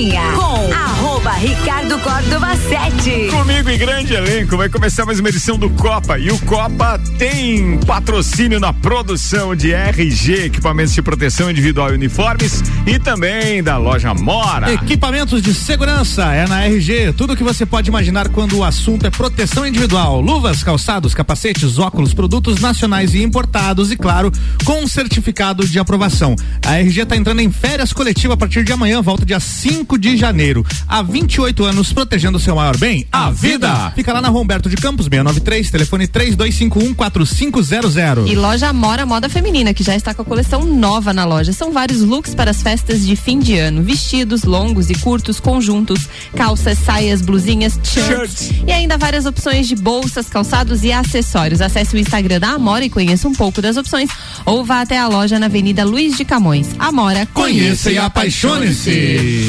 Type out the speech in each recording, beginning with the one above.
Cozinha com Ricardo Córdova 7. Comigo em grande elenco vai começar mais uma edição do Copa e o Copa tem patrocínio na produção de RG, equipamentos de proteção individual e uniformes e também da loja Mora. Equipamentos de segurança é na RG, tudo que você pode imaginar quando o assunto é proteção individual, luvas, calçados, capacetes, óculos, produtos nacionais e importados e claro, com certificado de aprovação. A RG está entrando em férias coletiva a partir de amanhã, volta dia 5 de janeiro. Há 28 anos protegendo o seu maior bem, a, vida. Fica lá na Humberto de Campos 693, telefone 3251 4500. E loja Mora Moda Feminina, que já está com a coleção nova na loja. São vários looks para as festas de fim de ano: vestidos longos e curtos, conjuntos, calças, saias, blusinhas, shirts, shirts. e ainda várias opções de bolsas, calçados e acessórios. Acesse o Instagram da Amora e conheça um pouco das opções ou vá até a loja na Avenida Luiz de Camões. Amora, conheça e apaixone-se.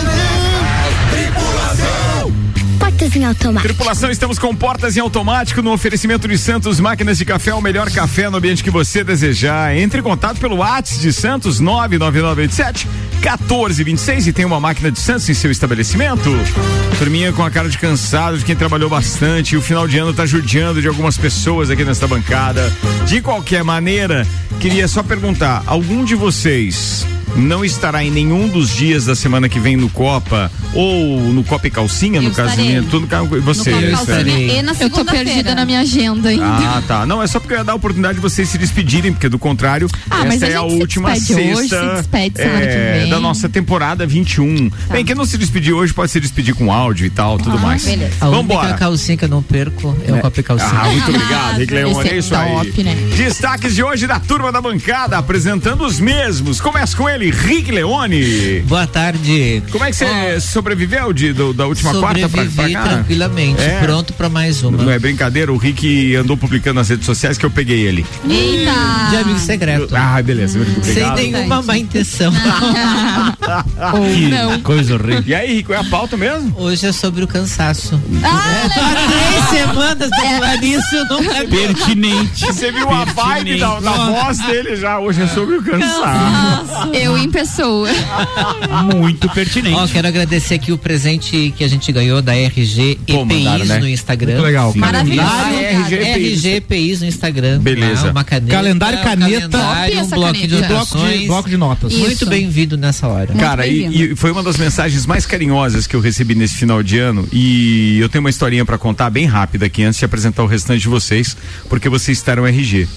Portas em automático. Tripulação, estamos com portas em automático no oferecimento de Santos Máquinas de Café, o melhor café no ambiente que você desejar. Entre em contato pelo WhatsApp de Santos 99987 1426 e tem uma máquina de Santos em seu estabelecimento. Turminha com a cara de cansado de quem trabalhou bastante e o final de ano tá judiando de algumas pessoas aqui nesta bancada. De qualquer maneira, queria só perguntar, algum de vocês não estará em nenhum dos dias da semana que vem no Copa ou no Copa e Calcinha, Eu no estarei. caso tudo você No Copa e. Calcinha e na Eu tô perdida na minha agenda ainda. Ah, tá. Não, é só porque eu ia dar a oportunidade de vocês se despedirem, porque do contrário, Ah, mas essa a é a se última hoje, sexta se despede é, vem. da nossa temporada 21. Bem, quem não se despedir hoje pode se despedir com áudio e tal, tudo mais. beleza. A Vambora. calcinha que eu não perco é o Copa e Calcinha. Ah, muito obrigado, Rick Leone, esse é é isso aí. top, né? Destaques de hoje da turma da bancada, apresentando os mesmos. Começa com ele, Rick Leone. Boa tarde. Como é que você sobreviveu de, do- da última quarta pra, pra Sobrevivi cá? tranquilamente, É. pronto pra mais uma. Não é brincadeira, o Rick andou publicando nas redes sociais que eu peguei ele. Eita! De amigo secreto. Ah, beleza, Sem nenhuma má intenção. Ou não. Coisa horrível. E aí, Rico, é a pauta mesmo? Hoje é sobre o cansaço. Ah, é, tô há três semanas de falar nisso, eu não Pertinente. Você viu a vibe da, da voz dele já, hoje é sobre o cansaço. Eu em pessoa. Muito pertinente. Ó, quero agradecer aqui o presente que a gente ganhou da RG Pô, mandaram, EPIs né? no Instagram. Muito legal. Maravilhoso. Ah, RG EPIs no Instagram. Beleza. Ah, Uma caneta. Calendário, caneta. calendário, um bloco de caneta. Bloco de, bloco de notas. Isso. Muito bem-vindo nessa hora. Cara, e, e foi uma das mensagens mais carinhosas que eu recebi nesse final de ano e eu tenho uma historinha pra contar bem rápida aqui antes de apresentar o restante de vocês, porque vocês estarão RG.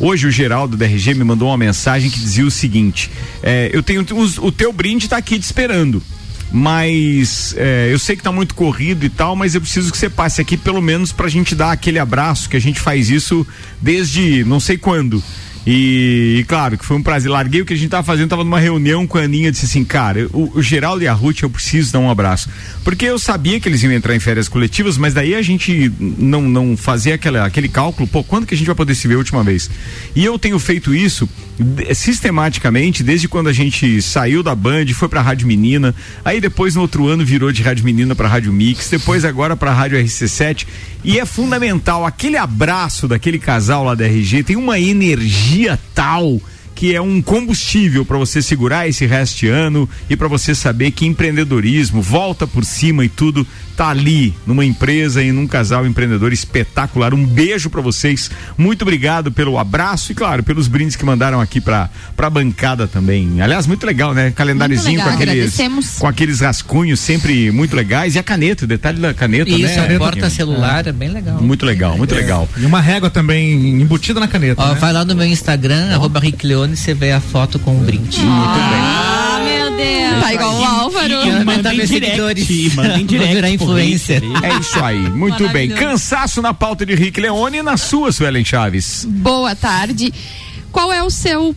Hoje o Geraldo da RG me mandou uma mensagem que dizia o seguinte: é, eu tenho os- o teu brinde tá aqui te esperando. Mas é, eu sei que tá muito corrido e tal, mas eu preciso que você passe aqui pelo menos pra gente dar aquele abraço, que a gente faz isso desde não sei quando. E, e claro, que foi um prazer. Larguei o que a gente tava fazendo, tava numa reunião com a Aninha, disse assim, cara, o, o Geraldo e a Ruth, eu preciso dar um abraço. Porque eu sabia que eles iam entrar em férias coletivas, mas daí a gente não, não fazia aquela, aquele cálculo, pô, quando que a gente vai poder se ver a última vez? E eu tenho feito isso sistematicamente desde quando a gente saiu da Band, foi pra Rádio Menina, aí depois no outro ano virou de Rádio Menina pra Rádio Mix, depois agora pra Rádio RC7, e é fundamental aquele abraço daquele casal lá da RG tem uma energia tal que é um combustível para você segurar esse resto de ano e para você saber que empreendedorismo, volta por cima e tudo tá ali numa empresa e num casal empreendedor espetacular. Um beijo para vocês. Muito obrigado pelo abraço e claro, pelos brindes que mandaram aqui para para bancada também. Aliás, muito legal, né? Calendáriozinho com legal, aqueles com aqueles rascunhos sempre muito legais e a caneta, o detalhe da caneta, Isso, né? é um porta-celular, é bem legal. Muito legal, muito legal. E uma régua também embutida na caneta. Ó, né? vai lá no meu Instagram, arroba Rick Leone, você vê a foto com o brinde. Ah, meu Deus. Tá igual o Álvaro. Aumentar Manda em meus direct, seguidores. manda em direct virar influencer. Rick É isso aí, muito bem. Cansaço na pauta de Rick Leone e na sua, Suelen Chaves. Boa tarde. Qual é o seu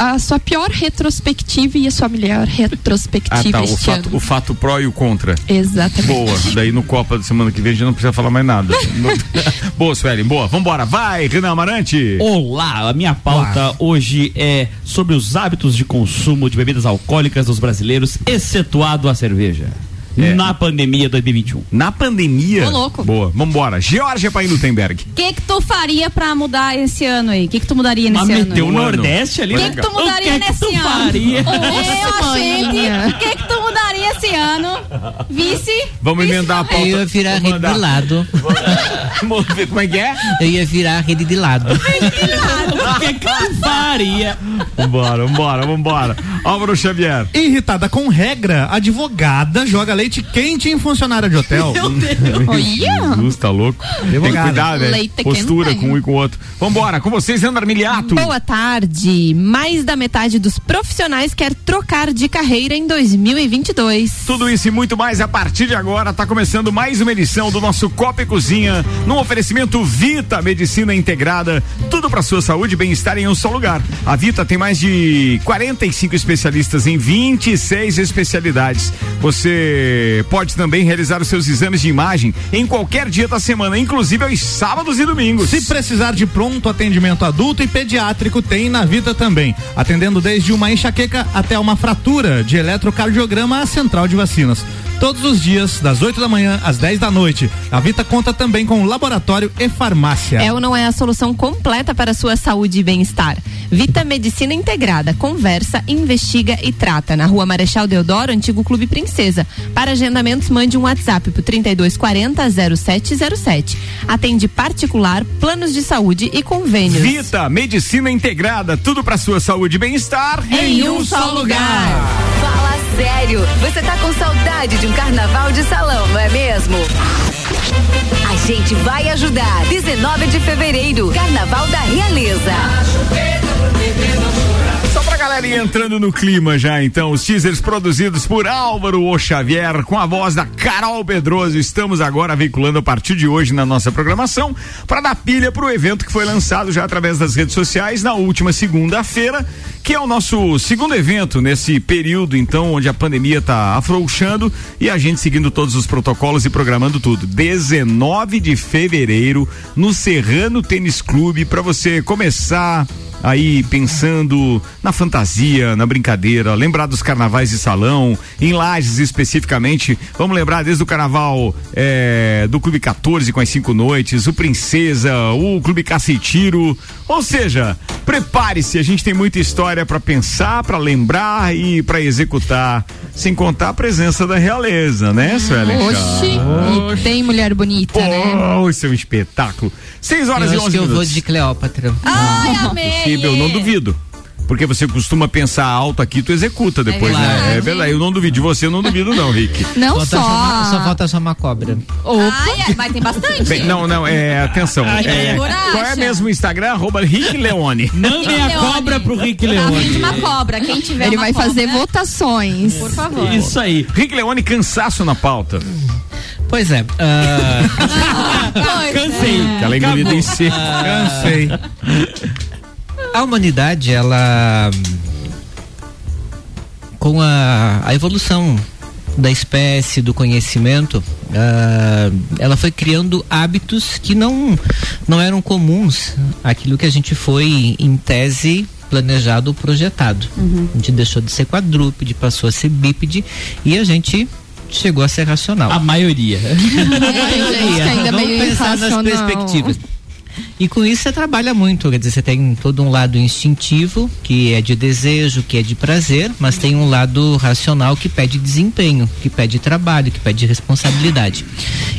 a sua pior retrospectiva e a sua melhor Ah, retrospectiva tá. O este fato, ano. o fato pró e o contra. Exatamente. Boa. Daí no Copa da semana que vem a gente não precisa falar mais nada. No- boa, Suelen. Boa. Vambora. Vai, Renan Amarante. Olá, a minha pauta hoje é sobre os hábitos de consumo de bebidas alcoólicas dos brasileiros, excetuado a cerveja. É. Na pandemia 2021. Na pandemia. Ô, louco. Boa. Vambora. Georgia Paim Lutemberg. O que que tu faria pra mudar esse ano aí? O que que tu mudaria Mas nesse ano? meteu o. Nordeste ali. O que né? que tu O mudaria que que nesse tu ano? faria? Eu, gente, maninha. o que que tu mudaria esse ano? Vice? Vamos Vice emendar a pauta. Eu ia virar rede de lado. Vamos ver como é que é? Eu ia virar a rede de lado. O que que tu faria? Vambora, vambora, vambora. Álvaro Xavier. Irritada com regra, advogada joga leite quente em funcionária de hotel. Olha! Jesus, tá louco. Tem que cuidar, né? Leite Postura com um e com o outro. Vambora, com vocês, Andar Miliato. Boa tarde. Mais da metade dos profissionais quer trocar de carreira em 2022. Tudo isso e muito mais a partir de agora. Tá começando mais uma edição do nosso Copa e Cozinha, num oferecimento Vita Medicina Integrada. Tudo para sua saúde e bem-estar em um só lugar. A Vita tem mais de 45 especialistas em 26 especialidades. Você pode também realizar os seus exames de imagem em qualquer dia da semana, inclusive aos sábados e domingos. Se precisar de pronto atendimento adulto e pediátrico, tem na Vita também. Atendendo desde uma enxaqueca até uma fratura de eletrocardiograma à central de vacinas. Todos os dias, das 8 da manhã às 10 da noite. A Vita conta também com laboratório e farmácia. É ou não é a solução completa para a sua saúde e bem-estar? Vita Medicina Integrada. Conversa, investiga e trata. Na rua Marechal Deodoro, antigo Clube Princesa. Para agendamentos, mande um WhatsApp pro 3240 0707. Atende particular, planos de saúde e convênios. Vita Medicina Integrada, tudo para sua saúde e bem-estar Em um só lugar. Fala sério, você tá com saudade de um carnaval de salão, não é mesmo? A gente vai ajudar. 19 de fevereiro, Carnaval da Realeza. Ir entrando no clima já, então, os teasers produzidos por Álvaro O Xavier, com a voz da Carol Pedroso. Estamos agora veiculando a partir de hoje na nossa programação para dar pilha pro evento que foi lançado já através das redes sociais na última segunda-feira, que é o nosso segundo evento nesse período, então, onde a pandemia tá afrouxando e a gente seguindo todos os protocolos e programando tudo. 19 de fevereiro, no Serrano Tênis Clube, para você começar aí pensando na fantasia, na brincadeira, lembrar dos carnavais de salão, em Lages especificamente, vamos lembrar desde o carnaval eh, do Clube 14 com as cinco noites, o Princesa, o Clube Cacetiro, ou seja, prepare-se, a gente tem muita história para pensar, para lembrar e para executar, sem contar a presença da realeza, né, Suelen? Oxi, e tem mulher bonita, né? Oh, isso é um espetáculo. Seis horas Eu e acho onze que eu vou minutos. de Cleópatra. Ai, amei. Possível, não duvido. Porque você costuma pensar alto aqui, tu executa depois, né? verdade. É verdade. Eu não duvido. De você eu não duvido, não, Rick. Não Falta só. uma- só falta só uma cobra. Ai, ai, mas tem bastante. Bem, não, não, é. Atenção. É, Coragem. qual é mesmo o Instagram? Arroba Rick Leone. Mandem a cobra pro Rick Leone. uma cobra. Quem tiver Ele uma vai fazer cobra, votações. Por favor. Isso aí. Rick Leone, cansaço na pauta. Pois é. ah, Pois Cansei. Aquela engolida em seco. Cansei. A humanidade, ela. Com a, a evolução da espécie, do conhecimento, ah, ela foi criando hábitos que não, não eram comuns aquilo que a gente foi, em tese, planejado ou projetado. A gente deixou de ser quadrúpede, passou a ser bípede e a gente chegou a ser racional. A maioria. gente, que ainda é Vamos meio pensar nas perspectivas. E com isso você trabalha muito, quer dizer, você tem todo um lado instintivo, que é de desejo, que é de prazer, mas tem um lado racional que pede desempenho, que pede trabalho, que pede responsabilidade.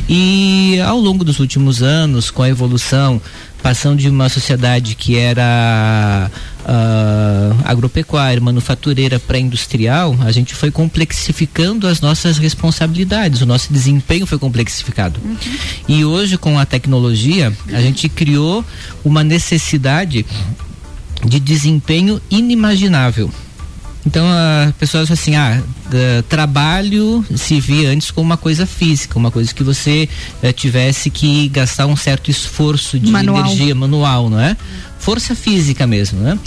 E ao longo dos últimos anos, com a evolução, passando de uma sociedade que era ah, agropecuária, manufatureira, pré-industrial, a gente foi complexificando as nossas responsabilidades, o nosso desempenho foi complexificado. E hoje, com a tecnologia, a gente criou uma necessidade de desempenho inimaginável. Então a pessoa assim, ah, eh, trabalho se via antes como uma coisa física, uma coisa que você eh, tivesse que gastar um certo esforço de Manual. energia manual, não é? Força física mesmo, né?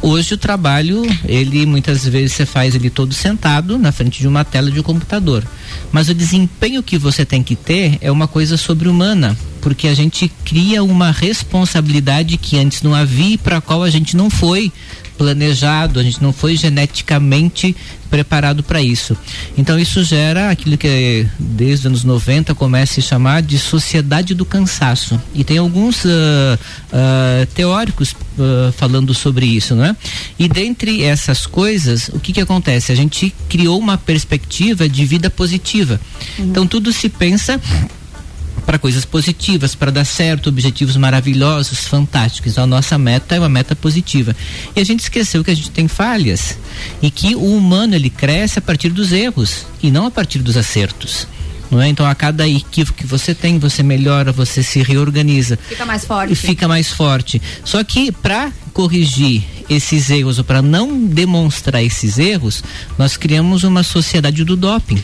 Hoje o trabalho, ele muitas vezes você faz ele todo sentado na frente de uma tela de um computador. Mas o desempenho que você tem que ter é uma coisa sobre-humana, porque a gente cria uma responsabilidade que antes não havia e para a qual a gente não foi planejado, a gente não foi geneticamente preparado para isso. Então isso gera aquilo que desde os anos 90 começa a se chamar de sociedade do cansaço. E tem alguns uh, uh, teóricos uh, falando sobre isso, né? E dentre essas coisas, o que que acontece? A gente criou uma perspectiva de vida positiva. Uhum. Então tudo se pensa para coisas positivas, para dar certo, objetivos maravilhosos, fantásticos. Então, a nossa meta é uma meta positiva. E a gente esqueceu que a gente tem falhas e que o humano ele cresce a partir dos erros e não a partir dos acertos. Não é? Então, a cada equívoco que você tem, você melhora, você se reorganiza. Fica mais forte. E fica mais forte. Só que para corrigir esses erros ou para não demonstrar esses erros, nós criamos uma sociedade do doping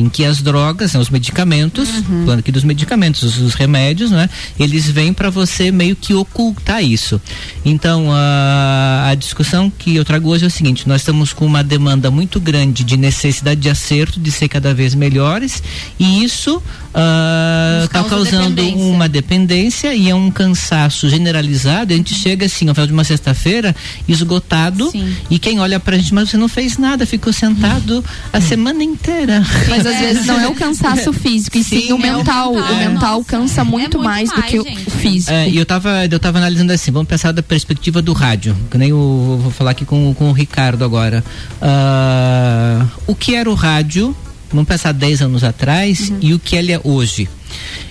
em que as drogas, né, os medicamentos, uhum. falando aqui dos medicamentos, os, os remédios, né, eles vêm para você meio que ocultar isso. Então, a, a discussão que eu trago hoje é o seguinte: nós estamos com uma demanda muito grande de necessidade de acerto, de ser cada vez melhores, e isso está uh, causando dependência. uma dependência e é um cansaço generalizado. A gente chega assim, ao final de uma sexta-feira, esgotado, Sim. e quem olha pra gente, mas você não fez nada, ficou sentado a semana inteira. Mas às vezes não é o cansaço físico, e sim, sim o, mental. É o mental. O mental cansa muito, é muito mais, mais, do que gente. o físico. É, e eu tava, eu tava analisando assim, vamos pensar da perspectiva do rádio, que nem o, vou falar aqui com, com o Ricardo agora. Uh, o que era o rádio vamos pensar 10 anos atrás uhum. e o que ele é hoje.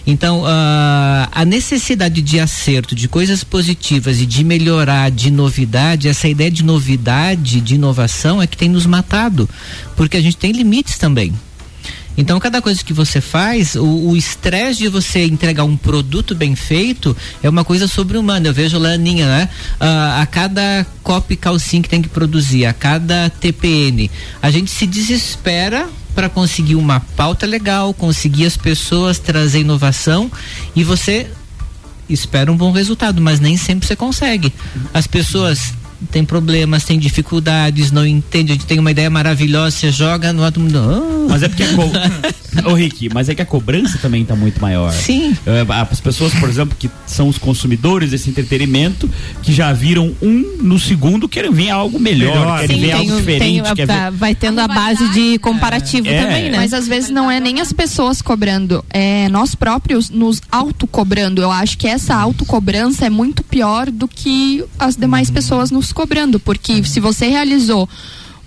Então, uh, a necessidade de acerto, de coisas positivas e de melhorar, de novidade, essa ideia de novidade, de inovação é que tem nos matado, porque a gente tem limites também. Então, cada coisa que você faz, o estresse de você entregar um produto bem feito é uma coisa sobre-humana. Eu vejo lá a Aninha, né? Uh, a cada copy calcinha que tem que produzir, a cada TPN, a gente se desespera para conseguir uma pauta legal, conseguir as pessoas, trazer inovação e você espera um bom resultado, mas nem sempre você consegue. As pessoas tem problemas, tem dificuldades, não entende, a gente tem uma ideia maravilhosa, você joga no outro mundo. Oh. Mas é porque Ô Rick, mas é que a cobrança também está muito maior. Sim. É, as pessoas, por exemplo, que são os consumidores desse entretenimento, que já viram um no segundo, querem ver algo melhor, melhor. querem Sim, ver algo diferente. Tem, ver... Vai tendo a base de comparativo é. também, né? Mas às vezes não é nem as pessoas cobrando, é nós próprios nos autocobrando. Eu acho que essa autocobrança é muito pior do que as demais hum. pessoas nos cobrando, porque se você realizou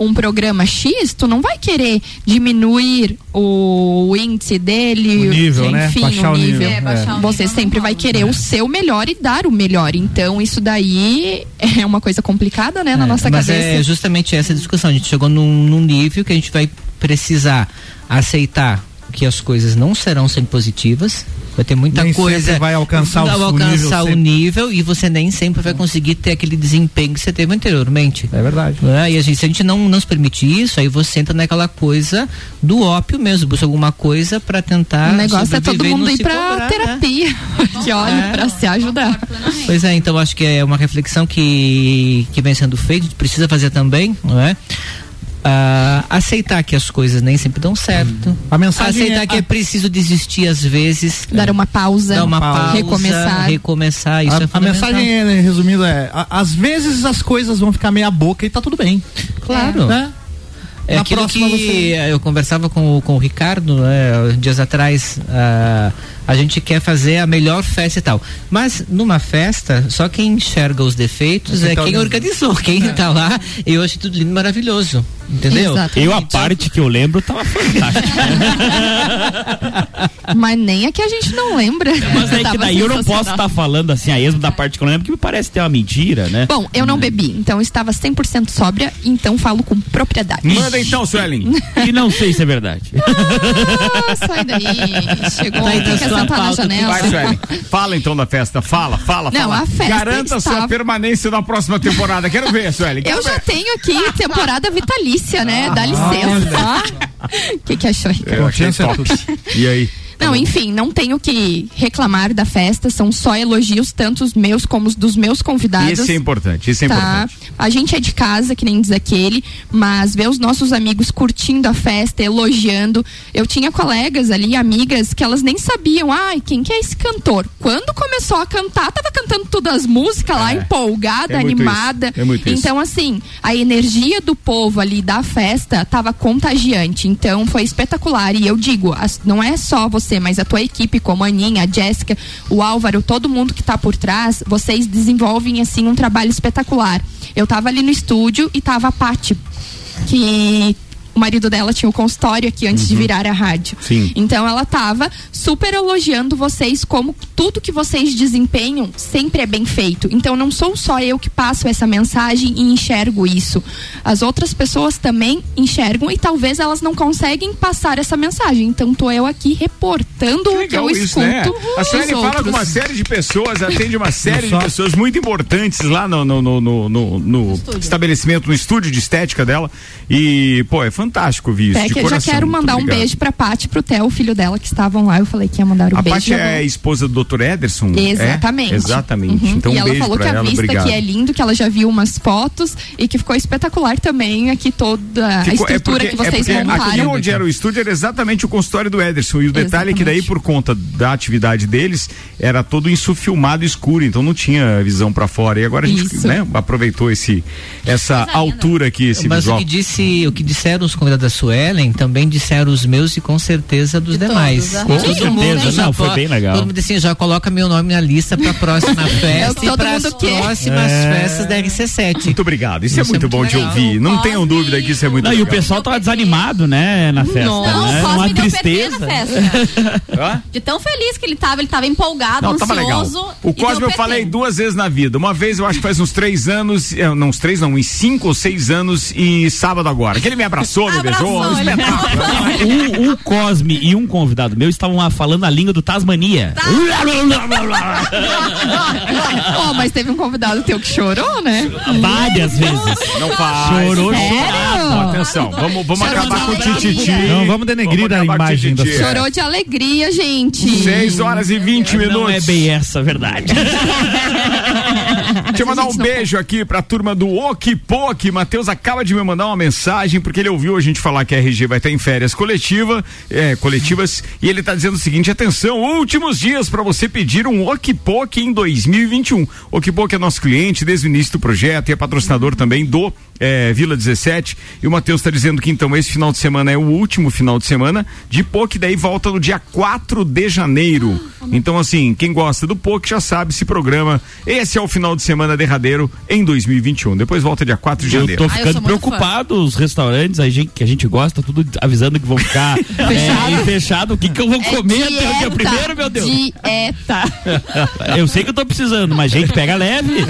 um programa X, tu não vai querer diminuir o índice dele, o nível, né? enfim, né? o nível. É, é. Você sempre vai querer o seu melhor e dar o melhor. Então, isso daí é uma coisa complicada, né, na é, nossa mas cabeça. é justamente essa discussão. A gente chegou num, num nível que a gente vai precisar aceitar que as coisas não serão sempre positivas, vai ter muita nem coisa vai alcançar, vai o, alcançar o, nível, o nível e você nem sempre vai conseguir ter aquele desempenho que você teve anteriormente é verdade é? e a gente, se a gente não, não se permitir isso aí você entra naquela coisa do ópio mesmo busca alguma coisa para tentar o negócio é todo mundo ir para cobrar, né? terapia né? que olha é. para se ajudar pois é então acho que é uma reflexão que que vem sendo feita precisa fazer também não é Uh, aceitar que as coisas nem sempre dão certo. A mensagem aceitar é, que é preciso desistir às vezes. Dar uma pausa. Dar uma pausa. Recomeçar. Recomeçar. Isso a, é a mensagem, é, resumindo, é: a, às vezes as coisas vão ficar meia boca e tá tudo bem. Claro. Né? É Na aquilo que você... eu conversava com, com o Ricardo né, dias atrás. Uh, a gente quer fazer a melhor festa e tal. Mas numa festa, só quem enxerga os defeitos é tá quem organizou, quem é. tá lá. E eu achei tudo lindo maravilhoso. Entendeu? Exatamente. Eu, a parte que eu lembro, tava fantástica. Mas nem a que a gente não lembra. Mas é que daí eu não posso estar tá falando assim a esmo da parte que eu lembro, que me parece ter uma mentira, né? Bom, eu não bebi, então eu estava 100% sóbria, então falo com propriedade. Manda então, Suelen. e não sei se é verdade. Ah, sai daí. Chegou, tá tem que sentar na janela. Vai. Fala então da festa. Fala, fala, não, fala. A festa Garanta estava... sua permanência na próxima temporada. Quero ver, Suelen. eu ver. já tenho aqui temporada vitalícia, né? Dá licença. O que, que achou, Ricardo? Eu achei top. E aí? Não, enfim, não tenho que reclamar da festa, são só elogios, tanto os meus como os dos meus convidados. Isso é importante, isso é tá? importante. A gente é de casa, que nem diz aquele, mas ver os nossos amigos curtindo a festa, elogiando. Eu tinha colegas ali, amigas, que elas nem sabiam, ai, quem que é esse cantor? Quando começou a cantar, tava cantando todas as músicas lá, é. empolgada, é animada. É muito então, assim, a energia do povo ali da festa tava contagiante. Então, foi espetacular. E eu digo, não é só você, mas a tua equipe, como a Aninha, a Jéssica, o Álvaro, todo mundo que tá por trás, vocês desenvolvem, assim, um trabalho espetacular. Eu tava ali no estúdio e tava a Paty, que o marido dela tinha o um consultório aqui antes uhum. de virar a rádio. Sim. Então ela tava super elogiando vocês como tudo que vocês desempenham sempre é bem feito. Então não sou só eu que passo essa mensagem e enxergo isso. As outras pessoas também enxergam e talvez elas não conseguem passar essa mensagem. Então tô eu aqui reportando o que eu isso, escuto. Né? A Sueli fala com uma série de pessoas, atende uma série de pessoas muito importantes lá no, no, no, no, no, no estabelecimento, no estúdio de estética dela. E, pô, é fantástico ouvir isso. É que eu já quero mandar um beijo pra Paty e pro Theo, o filho dela, que estavam lá. Eu falei que ia mandar um a beijo. A Paty é a esposa do Dr. Ederson? Exatamente. É? Exatamente. Uhum. Então, e um ela falou que a ela, vista obrigado. aqui é lindo, que ela já viu umas fotos e que ficou espetacular também aqui toda ficou, a é estrutura é porque, que vocês é montaram. Aqui onde era o estúdio era exatamente o consultório do Ederson. E o detalhe exatamente. é que daí, por conta da atividade deles, era todo isso filmado escuro, então não tinha visão para fora. E agora a gente né, aproveitou esse, essa altura aqui, esse Mas visual. o que, disse, o que disseram os convidados da Sueli Ellen, também disseram os meus e com certeza dos de demais. Todos, com todo certeza, não, foi bem legal. Todo mundo assim, já coloca meu nome na lista para a próxima festa é e para as próximas é... festas da RC7. Muito obrigado, isso, é isso é muito é bom legal. de ouvir. Não Cosme, tenham dúvida que isso é muito não, legal. E o pessoal tava desanimado, né, na festa. Não, né? Uma tristeza. de tão feliz que ele tava, ele tava empolgado, não, ansioso. Legal. O Cosme eu falei duas vezes na vida. Uma vez eu acho que faz uns três anos, eh, não uns três não, uns cinco ou seis anos e sábado agora. Que ele me abraçou, me beijou, um um, um Cosme e um convidado meu estavam lá falando a língua do Tasmania. Tá. oh, mas teve um convidado teu que chorou, né? Várias vezes. Não faz. Chorou, chorou. Atenção, vamos, vamos acabar com o tititi. Não, vamos denegrir a imagem da Chorou de alegria, gente. 6 horas e 20 minutos. Não é bem essa a verdade. Deixa eu mandar um beijo aqui pra turma do Okipok. Matheus acaba de me mandar uma mensagem, porque ele ouviu a gente falar que a RG vai estar em férias coletiva, é, coletivas, e ele está dizendo o seguinte: atenção, últimos dias para você pedir um Okipok em 2021. Okipok é nosso cliente desde o início do projeto e é patrocinador também do é, Vila 17. E o Matheus está dizendo que então esse final de semana é o último final de semana de POC, daí volta no dia 4 de janeiro. Então, assim, quem gosta do POC já sabe, se programa. Esse é o final de semana derradeiro em 2021. Depois volta dia 4 de janeiro. Eu tô ficando ah, preocupado, os restaurantes a gente, que a gente gosta, tudo avisando que vão ficar é, fechado. O que, que eu vou é comer dieta, até o dia primeiro, meu Deus? Dieta. eu sei que eu tô precisando, mas gente, pega leve.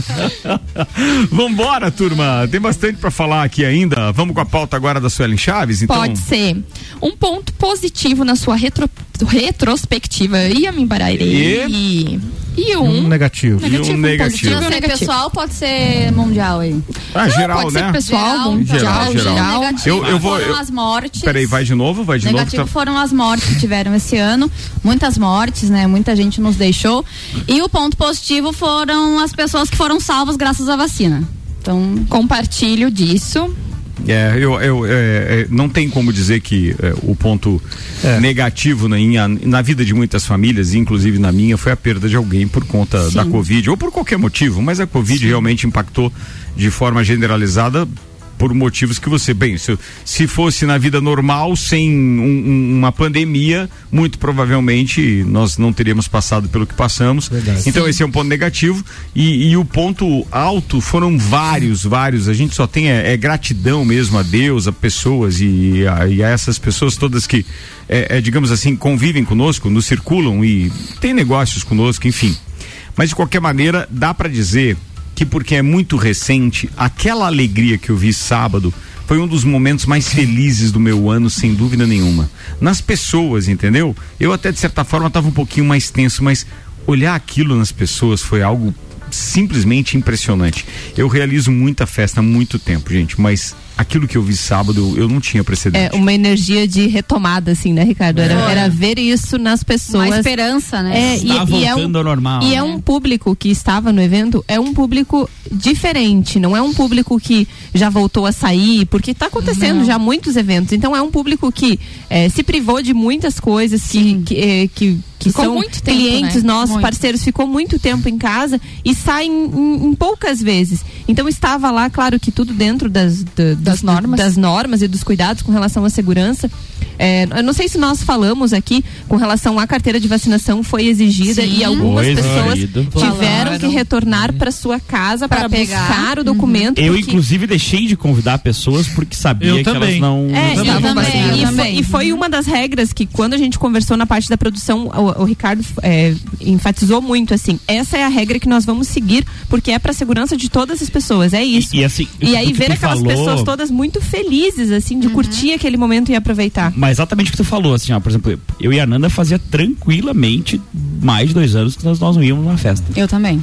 Vambora, turma. Tem bastante para falar aqui ainda. Vamos com a pauta agora da Suelen Chaves, então? Pode ser. Um ponto positivo na sua retro, retrospectiva. Ia me embaralhei. E... E um, um negativo. negativo. E um negativo. Pode ser pessoal, pode ser mundial aí. Ah, geral, pode né? Ser pessoal, geral, mundial, geral. geral. Eu, eu vou. Foram as mortes. Peraí, vai de novo, vai de negativo novo. Tá... foram as mortes que tiveram esse ano. Muitas mortes, né? Muita gente nos deixou. E o ponto positivo foram as pessoas que foram salvas graças à vacina. Então, compartilho disso. É, eu, eu é, é, não tem como dizer que é, o ponto é. negativo na, na, vida de muitas famílias, inclusive na minha, foi a perda de alguém por conta Sim. da Covid, ou por qualquer motivo, mas a Covid Sim. realmente impactou de forma generalizada por motivos que você, bem, se, se fosse na vida normal, sem um, um, uma pandemia, muito provavelmente nós não teríamos passado pelo que passamos. Verdade. Então Sim. esse é um ponto negativo e, e, o ponto alto foram vários, vários. A gente só tem é, é gratidão mesmo a Deus, a pessoas e a, e a essas pessoas todas que, é, é, digamos assim, convivem conosco, nos circulam e têm negócios conosco, enfim. Mas de qualquer maneira, dá para dizer que porque é muito recente, aquela alegria que eu vi sábado foi um dos momentos mais felizes do meu ano, sem dúvida nenhuma. Nas pessoas, entendeu? Eu até de certa forma estava um pouquinho mais tenso, mas olhar aquilo nas pessoas foi algo simplesmente impressionante. Eu realizo muita festa há muito tempo, gente, mas aquilo que eu vi sábado, eu não tinha precedente. É uma energia de retomada, assim, né, Ricardo? Era, é. era ver isso nas pessoas. Uma esperança, né? É, Está e, e é um, normal. E né? é um público que estava no evento, é um público diferente, não é um público que já voltou a sair, porque está acontecendo não. já muitos eventos. Então é um público que é, se privou de muitas coisas que, que, é, que que ficou são muito tempo, clientes né? nossos, muito. parceiros, ficou muito tempo em casa e sai em, em, poucas vezes. Então estava lá, claro que tudo dentro das, das, das, normas. das normas e dos cuidados com relação à segurança. É, eu não sei se nós falamos aqui com relação à carteira de vacinação foi exigida Sim. e algumas foi pessoas tiveram que retornar para sua casa para buscar o documento. Eu porque... inclusive deixei de convidar pessoas porque sabia eu que também. elas não é, eu também. E, foi, e foi uma das regras que quando a gente conversou na parte da produção, o, o Ricardo é, enfatizou muito assim, essa é a regra que nós vamos seguir porque é para a segurança de todas as pessoas, é isso. E, e assim, e aí ver aquelas falou... pessoas todas muito felizes assim de uhum. curtir aquele momento e aproveitar. Mas exatamente o que tu falou, assim, ó, por exemplo, eu e a Nanda fazia tranquilamente mais de dois anos que nós, nós não íamos numa festa. Eu também.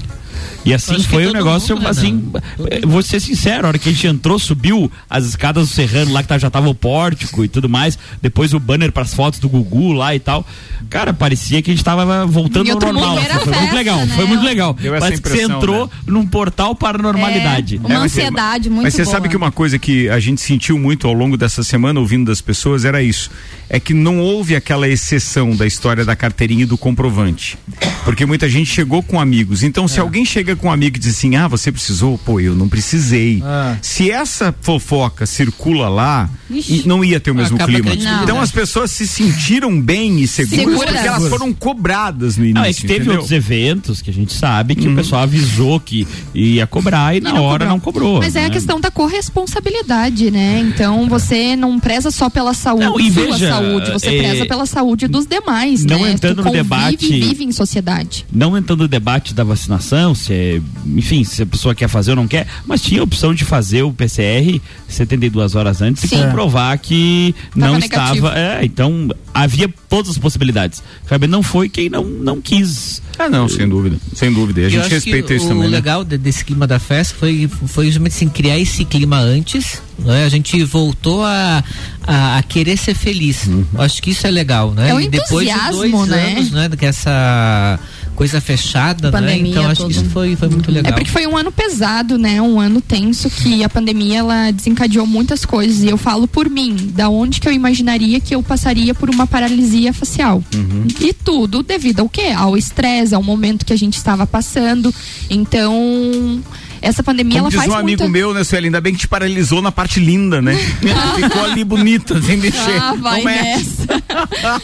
E assim foi o um negócio, mundo, né, assim, né? vou ser sincero, a hora que a gente entrou, subiu as escadas do Serrano lá que já tava o pórtico e tudo mais, depois o banner para as fotos do Gugu lá e tal. Cara, parecia que a gente tava voltando ao normal. Assim, foi festa, muito legal, né? foi muito legal. Parece que você entrou né? num portal para a normalidade. É, uma é, ansiedade muito Mas você boa. sabe que uma coisa que a gente sentiu muito ao longo dessa semana ouvindo das pessoas era isso é que não houve aquela exceção da história da carteirinha e do comprovante. Porque muita gente chegou com amigos. Então, se é. alguém chega com um amigo e diz assim: ah, você precisou? Pô, eu não precisei. Ah. Se essa fofoca circula lá, Ixi. não ia ter o mesmo clima. Então, as pessoas se sentiram bem e seguras Segura. porque elas foram cobradas no início. Não, é que teve entendeu? outros eventos que a gente sabe que hum. o uhum. pessoal avisou que ia cobrar e, e na não hora cobrou. não cobrou. Mas né? é a questão da corresponsabilidade, né? Então, você não preza só pela saúde, não, e veja, saúde, você é, preza pela saúde dos demais, não né? entrando no debate, vive em sociedade. Não entrando no debate da vacinação, se é, enfim, se a pessoa quer fazer ou não quer, mas tinha a opção de fazer o PCR 72 horas antes Sim. e comprovar que Tava não negativo. estava, é, então havia todas as possibilidades. Não foi quem não não quis. Ah, não, sem dúvida, sem dúvida. E a gente respeita isso o também. O né? legal né? desse clima da festa foi foi justamente assim, criar esse clima antes, né? A gente voltou a, a, a querer ser feliz. Uhum. Acho que isso é legal, né? É um e depois de dois né? anos, né? Que essa coisa fechada, né? pandemia, né? Então acho que isso foi, foi muito legal. É porque foi um ano pesado, né? Um ano tenso que a pandemia ela desencadeou muitas coisas. E eu falo por mim, da onde que eu imaginaria que eu passaria por uma paralisia facial. Uhum. E tudo devido ao quê? Ao estresse, ao momento que a gente estava passando. Então essa pandemia Como ela diz faz um amigo muita... meu, né, Sueli? Ainda bem que te paralisou na parte linda, né? Ficou ali bonita, sem mexer. Ah, vai não nessa.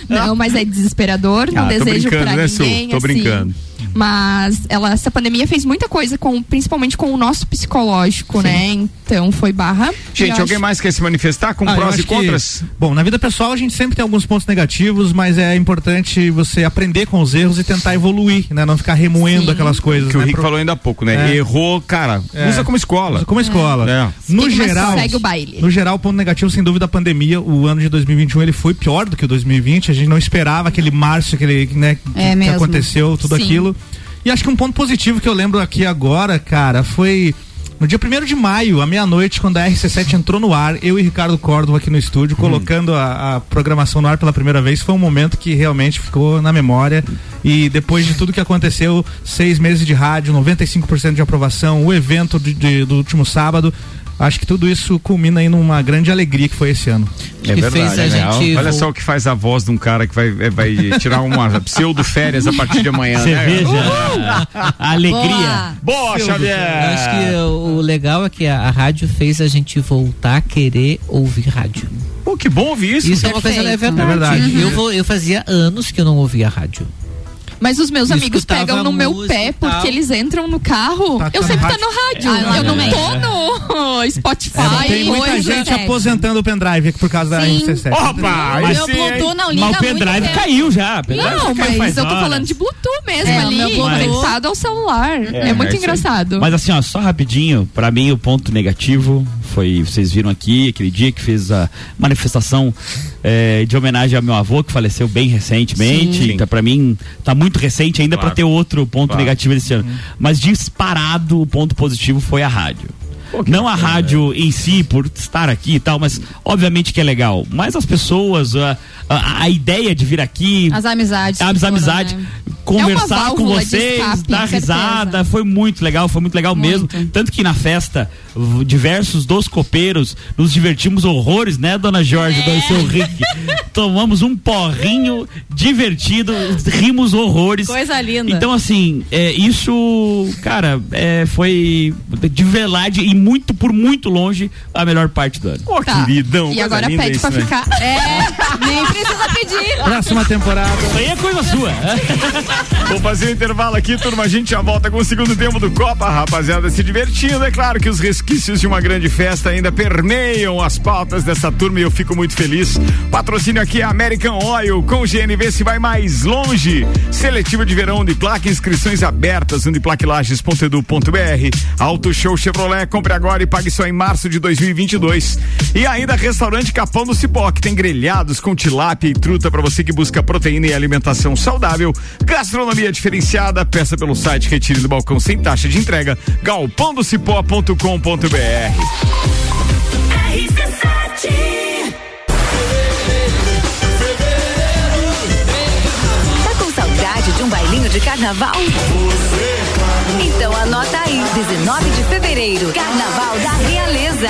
não, mas é desesperador, não ah, desejo pra né, ninguém. Tô assim. brincando. Mas ela, essa pandemia fez muita coisa com, principalmente com o nosso psicológico, Sim. né? Então foi barra. Gente, alguém acho... mais quer se manifestar com ah, prós e contras? Que, bom, na vida pessoal a gente sempre tem alguns pontos negativos, mas é importante você aprender com os erros e tentar evoluir, né? Não ficar remoendo Sim. aquelas coisas. Que né? o Rick Pro... falou ainda há pouco, né? É. Errou, cara, é. usa como escola. Usa como escola. É. No geral, segue o baile. no geral, ponto negativo, sem dúvida, a pandemia, o ano de 2021 ele foi pior do que o 2020. A gente não esperava aquele março, aquele, né, é que, que aconteceu, tudo Sim. aquilo. E acho que um ponto positivo que eu lembro aqui agora, cara, foi no dia 1 de maio, à meia-noite, quando a RC7 entrou no ar, eu e Ricardo Córdova aqui no estúdio, hum. colocando a, a, programação no ar pela primeira vez, foi um momento que realmente ficou na memória. E depois de tudo que aconteceu, seis meses de rádio, 95% de aprovação, o evento de, de, do último sábado, acho que tudo isso culmina aí numa grande alegria que foi esse ano. É que verdade, fez a é gente Olha só o que faz a voz de um cara que vai, é, vai tirar uma pseudo férias a partir de amanhã. Você né? veja uh! a alegria. Boa, Boa Xavier! Eu acho que o legal é que a, a rádio fez a gente voltar a querer ouvir rádio. Pô, que bom ouvir isso. Isso é uma coisa é verdade. É verdade. Eu, vou, eu fazia anos que eu não ouvia rádio. Mas os meus amigos pegam no meu pé porque eles entram no carro. Tá, eu tá sempre no tá no rádio. Ah, eu não é. tô no Spotify. É, tem muita coisa. gente aposentando o pendrive por causa Sim. da RC7. Opa! Mas meu Bluetooth não liga Mas o pendrive caiu já. Não, mas eu tô falando de Bluetooth mesmo é, ali, conectado ao celular. É, é muito é engraçado. Mas assim, ó, só rapidinho, pra mim o ponto negativo foi, vocês viram aqui, aquele dia que fez a manifestação é, de homenagem ao meu avô, que faleceu bem recentemente. Sim. Então, pra mim, tá muito muito recente ainda claro. para ter outro ponto claro. negativo desse ano. Uhum. Mas disparado, o ponto positivo foi a rádio. Não a rádio em si, por estar aqui e tal, mas obviamente que é legal. Mas as pessoas, a, a, a ideia de vir aqui. As amizades. As amizades. Né? Conversar é com vocês, escape, dar risada. Foi muito legal, foi muito legal muito. mesmo. Tanto que na festa, diversos dos copeiros nos divertimos horrores, né, dona Jorge, é. dona seu Rick? Tomamos um porrinho divertido, rimos horrores. Coisa linda. Então, assim, é, isso, cara, é, foi de verdade e muito, por muito longe, a melhor parte do ano. Ô, oh, tá. queridão. E agora pede pra né? ficar. É, nem precisa pedir. Próxima temporada. Isso aí é coisa sua. Vou fazer um intervalo aqui, turma. A gente já volta com o segundo tempo do Copa, rapaziada, se divertindo. É claro que os resquícios de uma grande festa ainda permeiam as pautas dessa turma e eu fico muito feliz. Patrocínio aqui é American Oil, com GNV se vai mais longe. Seletiva de verão Uniplaque, inscrições abertas, uniplaquilages.edu.br. Auto Show Chevrolet, compre agora e pague só em março de 2022. E ainda restaurante Capão do Cipó, que tem grelhados com tilápia e truta para você que busca proteína e alimentação saudável. Gastronomia diferenciada, peça pelo site, retire do balcão sem taxa de entrega, galpondocipó.com.br. Tá com saudade de um bailinho de carnaval? Então anota aí, 19 de fevereiro, Carnaval da Realeza.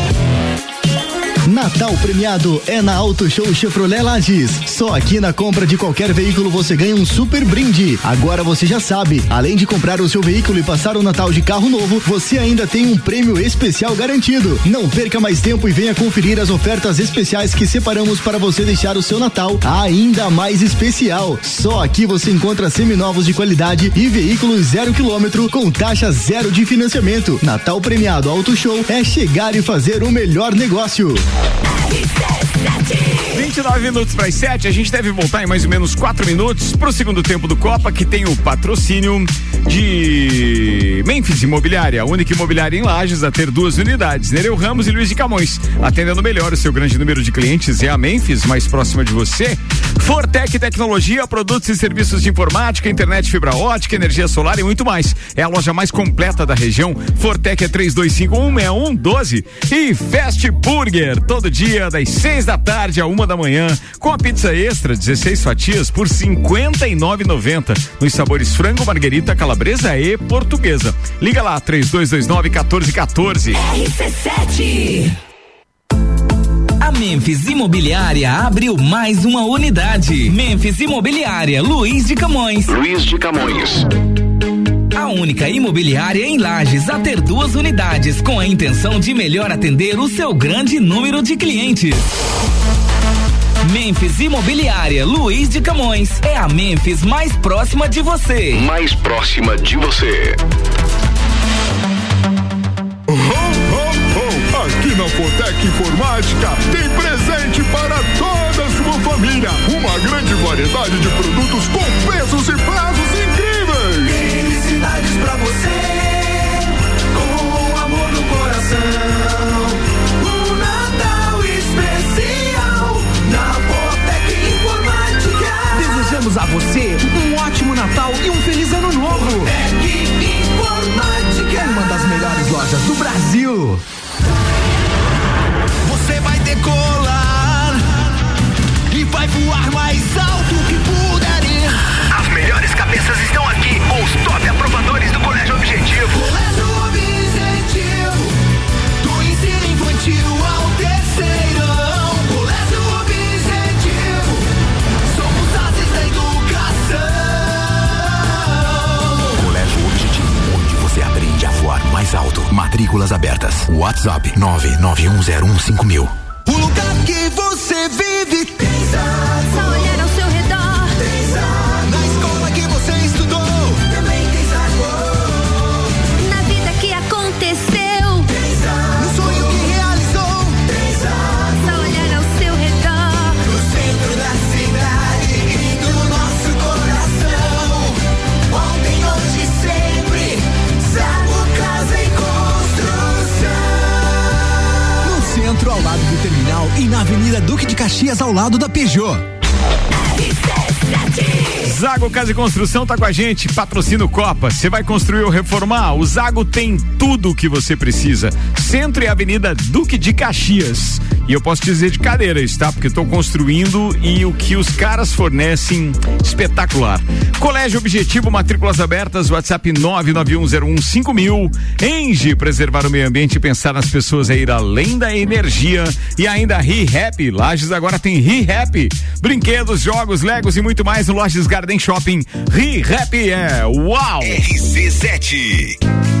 Natal premiado é na Auto Show Chevrolet Lages. Só aqui na compra de qualquer veículo você ganha um super brinde. Agora você já sabe, além de comprar o seu veículo e passar o Natal de carro novo, você ainda tem um prêmio especial garantido. Não perca mais tempo e venha conferir as ofertas especiais que separamos para você deixar o seu Natal ainda mais especial. Só aqui você encontra seminovos de qualidade e veículos zero quilômetro com taxa zero de financiamento. Natal premiado Auto Show é chegar e fazer o melhor negócio. 29 minutos para as 7, a gente deve voltar em mais ou menos 4 minutos para o segundo tempo do Copa, que tem o patrocínio de Memphis Imobiliária, a única imobiliária em Lages a ter duas unidades, Nereu Ramos e Luiz de Camões. Atendendo melhor o seu grande número de clientes é a Memphis, mais próxima de você. Fortec Tecnologia, produtos e serviços de informática, internet fibra ótica, energia solar e muito mais. É a loja mais completa da região. Fortec é 32516112 e Fast Burger, todo dia das 6 da tarde a uma da manhã, com a pizza extra, 16 fatias por R$ 59,90. Nos sabores frango, marguerita, calabresa e portuguesa. Liga lá, 3229 1414. RC7 a Memphis Imobiliária abriu mais uma unidade. Memphis Imobiliária, Luiz de Camões. Luiz de Camões. A única imobiliária em Lages a ter duas unidades com a intenção de melhor atender o seu grande número de clientes. Memphis Imobiliária Luiz de Camões é a Memphis mais próxima de você. Mais próxima de você. Oh, oh, oh. Aqui na Fotec Informática tem presente para toda a sua família. Uma grande variedade de produtos com preços e prazos incríveis. Felicidades pra você, com amor no coração. WhatsApp 991015000. E na Avenida Duque de Caxias, ao lado da Peugeot. Zago Casa e Construção tá com a gente, patrocina o Copa. Você vai construir ou reformar? O Zago tem tudo o que você precisa. Centro e Avenida Duque de Caxias. E eu posso dizer de cadeiras, tá? Porque estou construindo e o que os caras fornecem, espetacular. Colégio Objetivo, matrículas abertas, WhatsApp 991015000. Enge, preservar o meio ambiente e pensar nas pessoas é ir além da energia. E ainda ReHap, Lages agora tem ReHap. Brinquedos, jogos, legos e muito mais no Lages Garden Shopping. ReHap é uau! RC7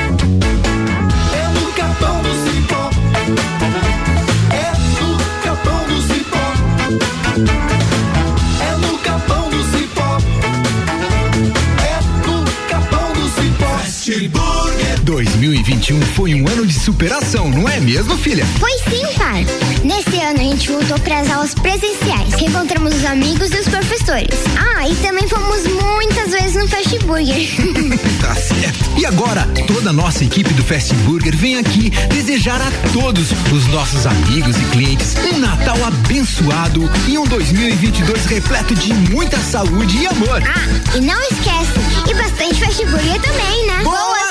2021 foi um ano de superação, não é mesmo, filha? Foi sim, pai. Nesse ano a gente voltou para as aulas presenciais. Reencontramos os amigos e os professores. Ah, e também fomos muitas vezes no Fast Burger. Tá certo. E agora, toda a nossa equipe do Fast Burger vem aqui desejar a todos os nossos amigos e clientes um Natal abençoado e um 2022 repleto de muita saúde e amor. Ah, e não esquece, e bastante Fast Burger também, né? Boas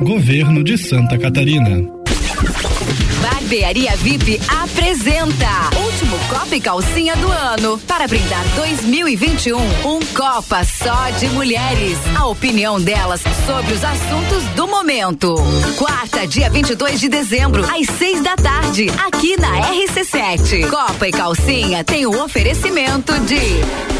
Governo de Santa Catarina. Barbearia VIP apresenta último Copa e Calcinha do ano para brindar 2021 um Copa só de mulheres. A opinião delas sobre os assuntos do momento. Quarta, dia 22 de dezembro, às seis da tarde, aqui na RC7. Copa e Calcinha tem o oferecimento de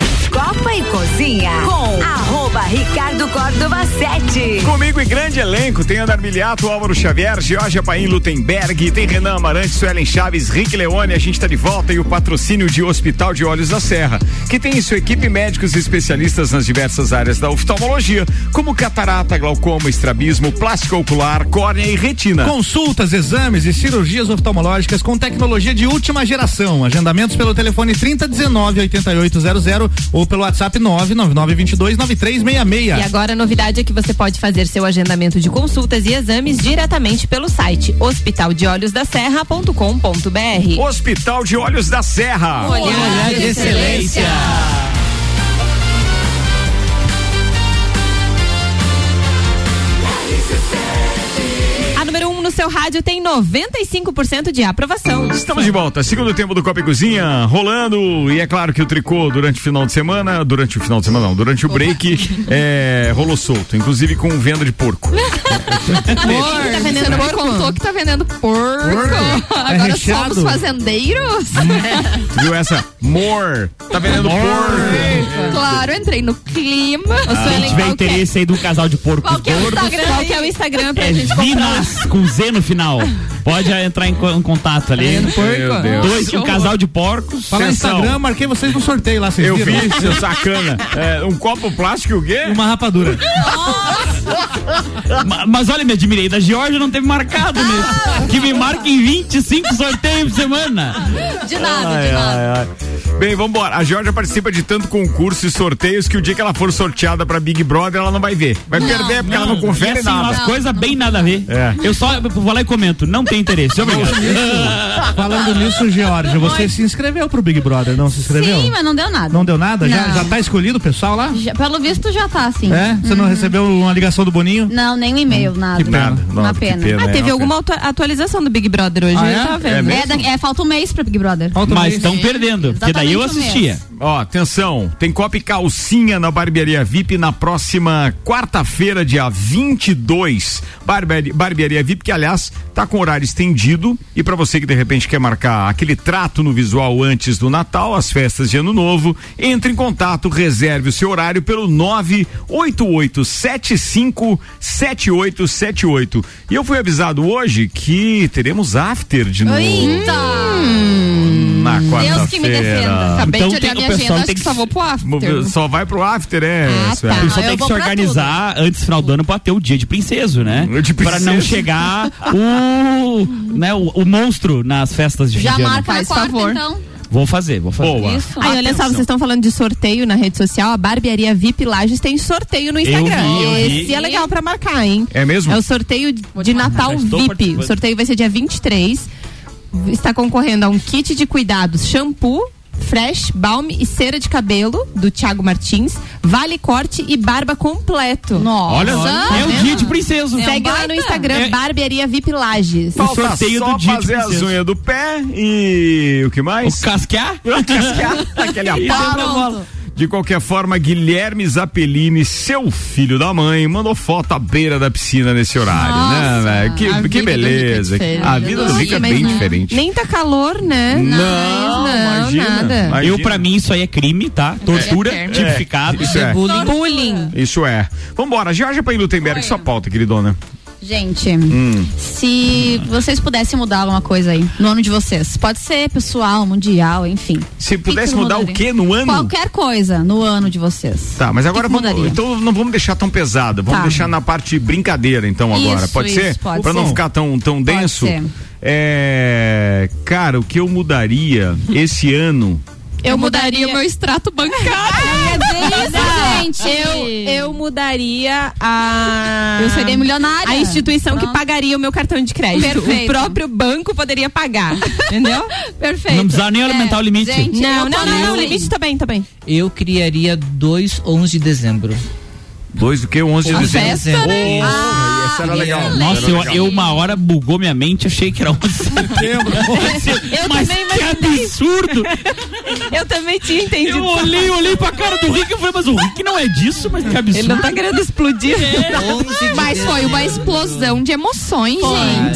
Copa e Cozinha com arroba Ricardo Córdova 7. Comigo e grande elenco, tem Andar Miliato, Álvaro Xavier, Georgia Paim Lutemberg, tem Renan Amarante, Suelen Chaves, Rick Leone, a gente tá de volta e o patrocínio de Hospital de Olhos da Serra, que tem em sua equipe médicos e especialistas nas diversas áreas da oftalmologia, como catarata, glaucoma, estrabismo, plástico ocular, córnea e retina. Consultas, exames e cirurgias oftalmológicas com tecnologia de última geração. Agendamentos pelo telefone 3019 8800 ou pelo WhatsApp 99922 9366. E agora a novidade é que você pode fazer seu agendamento de consultas e exames diretamente pelo site hospitaldeolhosdaserra.com.br. Hospital de Olhos da Serra. Olhar de excelência. A no seu rádio tem 95% de aprovação. Estamos de volta, segundo tempo do Copa e Cozinha, rolando, e é claro que o tricô durante o final de semana, durante o final de semana não, durante o break, é, rolou solto, inclusive com venda de porco. Tá vendendo porco? contou que tá vendendo porco. Agora É recheado? somos fazendeiros. Viu essa? More. Tá vendendo porco. Claro, entrei no clima. Se tiver interesse aí de um casal de porcos Qual que é o Instagram? Qual que é o Instagram pra é gente comprar? Vinas com Z no final. Pode entrar em, co- em contato ali. Meu Deus. Dois, um casal de porcos. Fala no. Instagram, marquei vocês no sorteio lá, vocês Eu viram? vi, seu sacana. É, um copo plástico e o quê? Uma rapadura. Ma- Mas olha, me admirei da Georgia não teve marcado mesmo. Que me marca em 25 sorteios por semana. De nada, Ai, de nada. ai, ai. Bem, vambora. A Georgia participa de tanto concurso e sorteios que o dia que ela for sorteada pra Big Brother, ela não vai ver. Vai perder porque ela não confere e assim, nada. umas coisas bem nada a ver. É. Eu só vou lá e comento, não tem interesse. Obrigado. Falando nisso, Georgia, você se inscreveu pro Big Brother, não se inscreveu? Sim, mas não deu nada. Não deu nada? Já, Não. já tá escolhido o pessoal lá? Já- pelo visto já tá, sim. É? Você não recebeu uma ligação do Boninho? Não, nem um e-mail, nada. Que pena. Uma pena. Ah, teve alguma atua- atualização do Big Brother hoje, Ah, eu é? Vendo. É, da- é, falta um mês pra Big Brother. Mas estão perdendo, porque daí eu Exatamente assistia. mês. Ó, atenção, tem Copa e Calcinha na Barbearia VIP na próxima quarta-feira, dia 22. Barbearia, Barbearia VIP, que aliás tá com horário estendido. E pra você que de repente quer marcar aquele trato no visual antes do Natal, as festas de Ano Novo, entre em contato, reserve o seu horário pelo 988757878. E eu fui avisado hoje que teremos after de Eita! Na quarta-feira. Deus que me defenda. Acabei Então de olhar minha agenda, acho tem que que- só vou pro after. Só vai pro after, é. Ah, tá. é. O pessoal eu tem que se organizar antes do final do ano pra ter o dia de princeso, né? De Pra não chegar o, né, o, o monstro nas festas de Já fim de ano. marca na Faz quarta, favor. então. Vou fazer, vou fazer. Boa. Isso. Aí, olha só, vocês estão falando de sorteio na rede social. A Barbearia VIP Lages tem sorteio no Instagram. vi, eu vi. Esse é legal pra marcar, hein? É mesmo? É o sorteio de, Natal VIP. O sorteio vai ser dia 23. Está concorrendo a um kit de cuidados, shampoo, fresh, balm e cera de cabelo do Thiago Martins, vale corte e barba completo. Nossa. Olha, é o dia de princeso. É um Segue lá no. Instagram, É. Barbearia VIP Lages. O Falta sorteio só do dia de fazer as princesa. unhas do pé e o que mais? O casquear? Casquear, aquele aparo. De qualquer forma, Guilherme Zappellini, seu filho da mãe, mandou foto à beira da piscina nesse horário, né, Nossa, velho? a Que, que beleza. É a vida do Rico é bem não- diferente. Nem tá calor, né? Não, Mas não, imagina. nada. Imagina. Eu, pra mim, isso aí é crime, tá? Tortura, É, tipificado. Isso é. bullying. Bullying. Isso é. Vambora, Jorge Paim Lutemberg, sua pauta, queridona. Gente, Hum. se vocês pudessem mudar alguma coisa aí no ano de vocês, pode ser pessoal, mundial, enfim. Se que pudesse que mudar o quê no ano? Qualquer coisa no ano de vocês. Tá, mas agora que que vamos, mudaria? então não vamos deixar tão pesado, vamos Tá. deixar na parte brincadeira então agora, Isso, pode isso, ser? pode Pra não ser. ficar tão tão Pode denso. ser. É, cara, o que eu mudaria esse ano? Eu mudaria o meu extrato bancário. Isso, gente. Eu, eu mudaria a. Eu seria milionária. A instituição que Pronto. pagaria o meu cartão de crédito. Perfeito. O próprio banco poderia pagar. Entendeu? Perfeito. Não precisava nem aumentar o limite. Gente, não, eu não, não, não. O também. limite tá bem, tá bem. Eu criaria dois 11 de dezembro. Dois do que? 11 de dezembro. festa, né? Oh, Ah, essa era legal. Nossa, Era eu, legal. eu uma hora bugou minha mente, achei que era 11 de setembro. Eu Mas também que. Absurdo! Eu também tinha entendido. Eu olhei, olhei pra cara do Rick e falei, mas o Rick não é disso, mas que absurdo. Ele não tá querendo explodir. 11 de Mas foi uma explosão de emoções,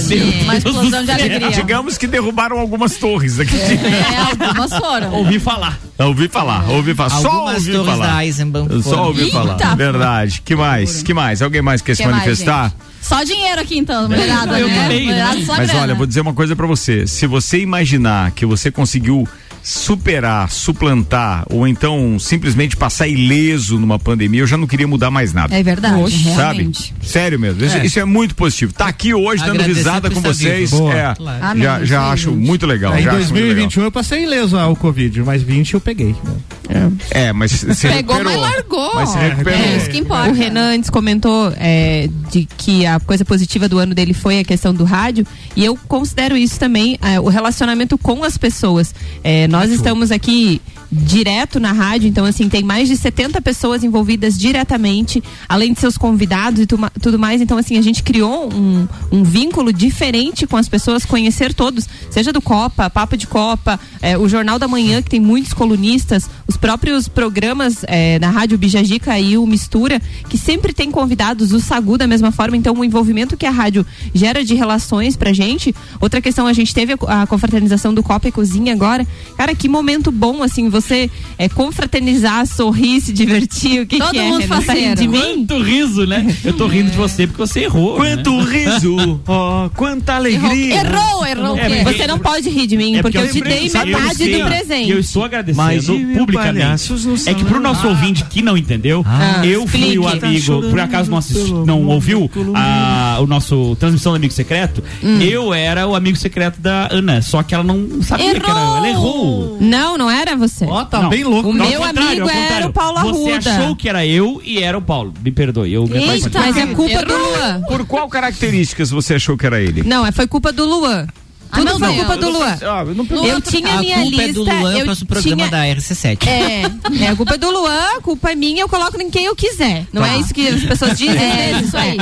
gente. Uma explosão de alegria. Digamos que derrubaram algumas torres aqui. É, algumas foram. Ouvi falar. ouvi falar, ouvi falar. Só ouvi falar. da Eisenbahn. Só ouvi Eita, falar. Verdade. Que mais? Que mais? Alguém mais quer se Que mais, manifestar? gente? Só dinheiro aqui então, mulherada, Eu né? também, Mulherada, né? só Mas grana. olha, vou dizer uma coisa pra você. Se você imaginar que você conseguiu superar, suplantar ou então simplesmente passar ileso numa pandemia, eu já não queria mudar mais nada. É verdade, Sabe? realmente. Sério mesmo. Isso, É. isso é muito positivo. Tá aqui hoje dando risada com vocês. É, Claro. Amém, já, já sim, acho gente. muito legal. É, em já acho muito 2021 eu passei ileso ao Covid, mas 20 eu peguei. legal. É, mas se Pegou, recuperou. mas largou. Mas se recuperou. É isso que importa. O Renan antes comentou é, de que a coisa positiva do ano dele foi a questão do rádio e eu considero isso também é, o relacionamento com as pessoas. É, nós estamos aqui direto na rádio, então assim, tem mais de 70 pessoas envolvidas diretamente, além de seus convidados e tu, tudo mais. Então, assim, a gente criou um, um vínculo diferente com as pessoas, conhecer todos, seja do Copa, Papo de Copa, é, o Jornal da Manhã, que tem muitos colunistas, os próprios programas é, na Rádio Bijajica e o Mistura, que sempre tem convidados, o Sagu da mesma forma, então o envolvimento que a rádio gera de relações pra gente. Outra questão, a gente teve a, a confraternização do Copa e Cozinha agora. Cara, que momento bom, assim, você é, confraternizar, sorrir, se divertir, o que, Todo que é? mundo faceiro. de mim? Quanto riso, né? Eu tô rindo de você porque você errou. Quanto né? riso, ó, quanta alegria. Errou, errou. É, o quê? porque- Você não pode rir de mim, É porque eu te dei metade sei, do presente. Eu estou agradecendo mil publicamente. É que pro nosso ouvinte que não entendeu, Ah, eu fui explique. o Tá amigo, chorando por acaso não, não ouviu a, o nosso transmissão do amigo secreto, Hum. eu era o amigo secreto da Ana, só que ela não sabia que era eu. Ela errou. Não, não era você. Ó, tá Não. bem louco. O Não, meu amigo era o Paulo Você Arruda. achou que era eu e era o Paulo. Me perdoe. Eu Eita, Mas é culpa do Luan. Por qual características você achou que era ele? Não, é- foi culpa do Luan. Ah, Tudo meu foi Deus. culpa do Luan. Ah, eu não Eu tinha a minha culpa lista. é do Luan, eu eu faço o programa tinha... da RC7. É, é, a culpa é do Luan, a culpa é minha, eu coloco em quem eu quiser. Não é isso que as pessoas dizem? É, vezes, isso aí.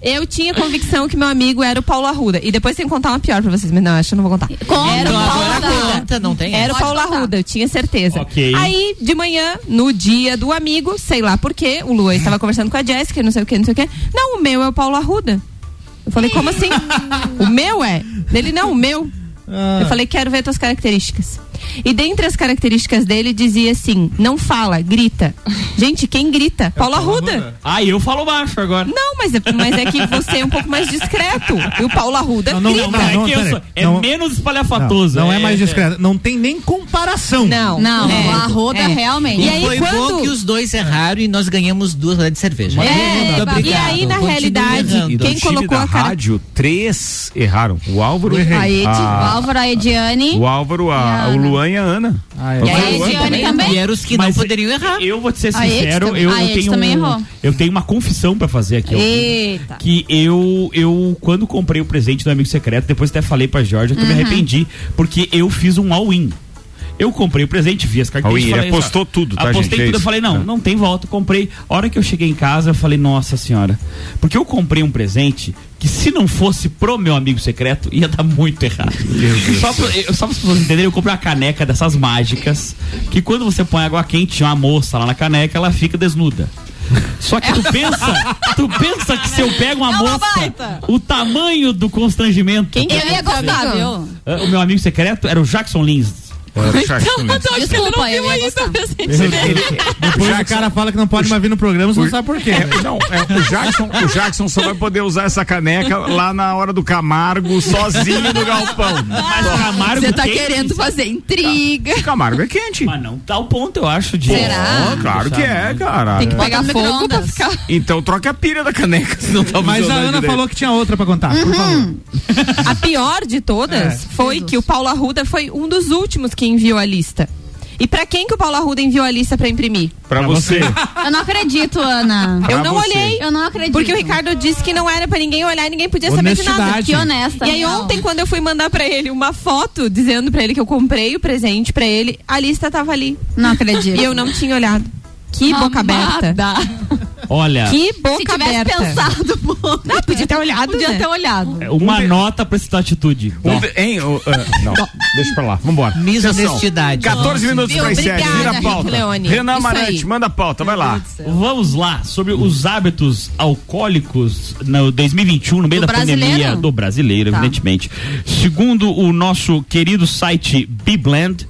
Eu tinha convicção que meu amigo era o Paulo Arruda. E depois tem que contar uma pior pra vocês, mas não, acho que eu não vou contar. Conta, era o Paulo agora Arruda. conta, não tem Era o Paulo contar. Arruda, eu tinha certeza. Ok. Aí, de manhã, no dia do amigo, sei lá por quê, o Luan estava conversando com a Jéssica, não sei o que, não sei o que. Não, o meu é o Paulo Arruda. Eu falei, como assim? o meu é? Ele, não, o meu. Eu falei, quero ver tuas características. E dentre as características dele dizia assim: não fala, grita. Gente, quem grita? Paulo Arruda. Ah, eu falo baixo agora. Não, mas é, mas é que você é um pouco mais discreto. E o Paulo Arruda Não, não, grita. não, é não, que eu peraí. sou- é Não. menos espalhafatoso. Não, não é mais discreto. Não tem nem comparação. Não, Não, É. o Arruda É. realmente. E E aí, foi quando- bom que os dois erraram e nós ganhamos duas rodadas de cerveja. É, Muito e aí, na Continue realidade, Quem colocou a cara- rádio, três erraram. O Álvaro, A Ed, o a- Álvaro, a Ediane. o Álvaro, a- a o Ana. Luan e a Ana. Ah, é. E a Ediane também? E eram os que Mas não poderiam errar. Eu vou te ser A Ed sincero, também. eu, A eu Ed tenho também um- errou. eu tenho uma confissão pra fazer aqui. Eita. Que eu, eu, quando comprei o presente do amigo secreto, depois até falei pra Jorge que eu me Uhum. arrependi, porque eu fiz um all-in. Eu comprei o presente, vi as características. All-in, ele apostou tudo, tá, Apostei gente? É tudo. Eu isso. falei, não, É. não tem volta. Comprei. A hora que eu cheguei em casa, eu falei, nossa senhora. Porque eu comprei um presente que, se não fosse pro meu amigo secreto, ia dar muito errado. Só pra, eu- só para as pessoas entenderem, eu comprei uma caneca dessas mágicas, que quando você põe água quente, tinha uma moça lá na caneca, ela fica desnuda. Só que tu pensa, tu pensa que se eu pego uma É moça, baita. o tamanho do constrangimento. Quem que Eu ia gostar, viu? Ah, O meu amigo secreto era o Jackson Lins. É, o Lins. Desculpa, eu ia gostar. Depois o cara fala que não pode mais vir no programa, você não sabe por quê. né? É, não, é, o, Jackson, o Jackson só vai poder usar essa caneca lá na hora do Camargo, sozinho no galpão. Mas Camargo Você tá quente, querendo fazer intriga. O Camargo é quente. Mas não tá o ponto, eu acho, de. Será? Claro que é, cara. Tem que pegar no fogo pra ficar. Então troca a pilha da caneca, se não tá Mas a Ana falou que tinha outra pra contar, por favor. A pior de todas foi que o Paulo Arruda foi um dos últimos que enviou a lista. E pra quem que o Paulo Arruda enviou a lista pra imprimir? Pra você. Eu não acredito, Ana. Eu Pra não você. olhei. Eu não acredito. Porque o Ricardo disse que não era pra ninguém olhar e ninguém podia saber de nada. Que honesta. E aí não. ontem, quando eu fui mandar pra ele uma foto dizendo pra ele que eu comprei o presente pra ele, a lista tava ali. Não acredito. E eu não tinha olhado. Que boca aberta. Olha, Que Se boca tivesse aberta. pensado, pô. Não, podia ter olhado, Podia né? ter olhado. uma nota pra essa atitude. Um de- hein, ah, não, deixa pra lá, vambora. Misonestidade. 14 minutos Viu? para as 7, Obrigada, vira a pauta. Leone. Renan Isso Amarante, aí. manda a pauta, vai lá. Vamos lá, sobre os hábitos alcoólicos no 2021, no meio Do da brasileiro? pandemia do brasileiro, Tá. evidentemente. Segundo o nosso querido site Bblend,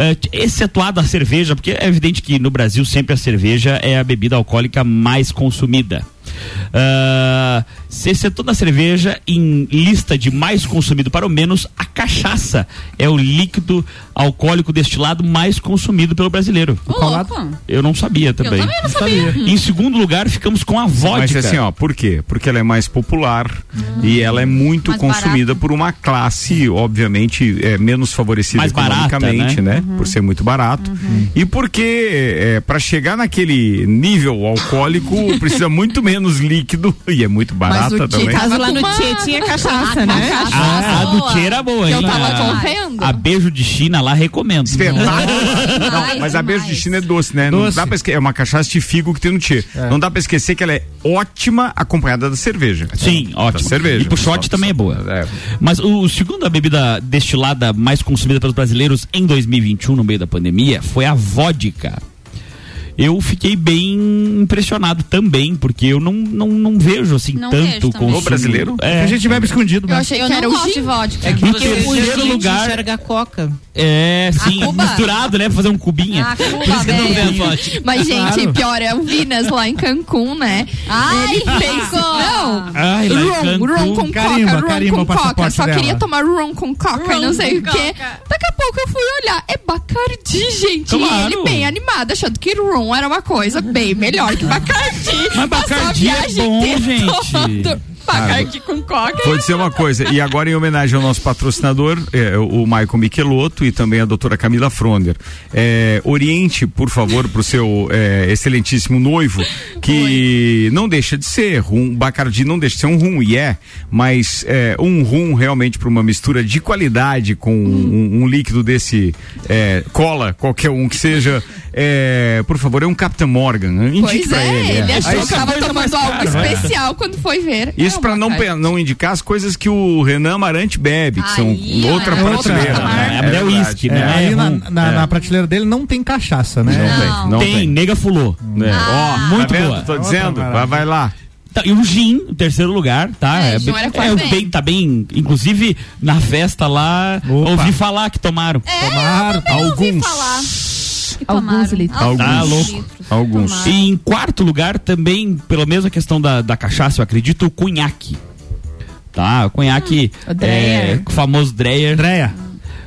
eh, excetuado a cerveja, porque é evidente que no Brasil sempre a cerveja é a bebida alcoólica mais consumida. Ah, se excetuando a cerveja, em lista de mais consumido para o menos, a cachaça é o líquido alcoólico destilado mais consumido pelo brasileiro. Eu não sabia também. também não sabia. Em segundo lugar, ficamos com a vodka. Mas assim, ó, por quê? Porque ela é mais popular e ela é muito Mais consumida por uma classe, obviamente, é, menos favorecida Mais barata, economicamente, né? né? Por ser muito barato. E porque é, para chegar naquele nível alcoólico precisa muito menos líquido e é muito barata também. caso lá no Tchê tinha cachaça, né? A, a do Tchê era boa, hein? Eu tava A- correndo. A beijo de China lá recomendo. Não, mas a beijo de China é doce, né? Não dá pra esque- É uma cachaça de figo que tem no Tchê. Não dá pra esquecer que ela é ótima acompanhada da cerveja. Sim, ótimo. cerveja. E pro shot também é boa. Mas o, segundo a bebida destilada mais consumida pelos brasileiros em 2021, no meio da pandemia, foi a vodka. Eu fiquei bem impressionado também, porque eu não, não, não vejo assim Não vejo tanto consumo. O brasileiro? É. A gente bebe escondido, Eu né? achei que o não gosto de vodka. É que Em você terceiro lugar- enxerga a coca. É, sim, Cuba? misturado, né? Pra fazer um cubinha. Ah, Cuba, Por isso que eu não vê a vodka. Mas, gente, Claro. pior é o Vinas lá em Cancún, né? Ai, Ele fez. Não! Ai, lá em rum, Cancún. rum com Carimba, coca, rum carimba com o coca. Só dela. queria tomar rum com coca e Rum não sei o quê. Daqui a pouco eu fui olhar. É Bacardi, gente. Claro. E ele bem animado, achando que rum era uma coisa bem melhor que Bacardi. Mas Bacardi é bom, inteira tomando Bacardi com coca. Vou dizer uma coisa, e agora em homenagem ao nosso patrocinador, é, o Michael Michelotto e também a doutora Camila Fronder. É, oriente, por favor, para o seu é, excelentíssimo noivo, que não deixa de ser rum, Bacardi não deixa de ser um rum, e é, mas é, um rum realmente para uma mistura de qualidade com um, um líquido desse é, cola, qualquer um que seja, é, por favor, é um Captain Morgan. Indique Pois pra é, ele. ele achou Aí que você- tava tomando algo né? especial quando foi ver. Isso É pra não, não indicar as coisas que o Renan Amarante bebe, que são Aí, ó, outra é outra prateleira. marca. né? É, é uísque, É, né? ali É na, na, É. na prateleira dele não tem cachaça, né? Não tem, não tem, tem. nega fulô. É. Ó, Muito tá boa. Tô Outra dizendo, vai, vai lá. Tá, e o gin, o terceiro lugar, tá? É, É, é, quase bem, tá bem, inclusive na festa lá, Opa. ouvi falar que tomaram. Tomaram. Eu ouvi Alguns. Alguns litros. Alguns. Tá louco. Alguns. E em quarto lugar também, pela mesma questão da, da cachaça, eu acredito, o cunhaque. Tá, o cunhaque, o Dreyer. é, o famoso Dreyer. Andréia.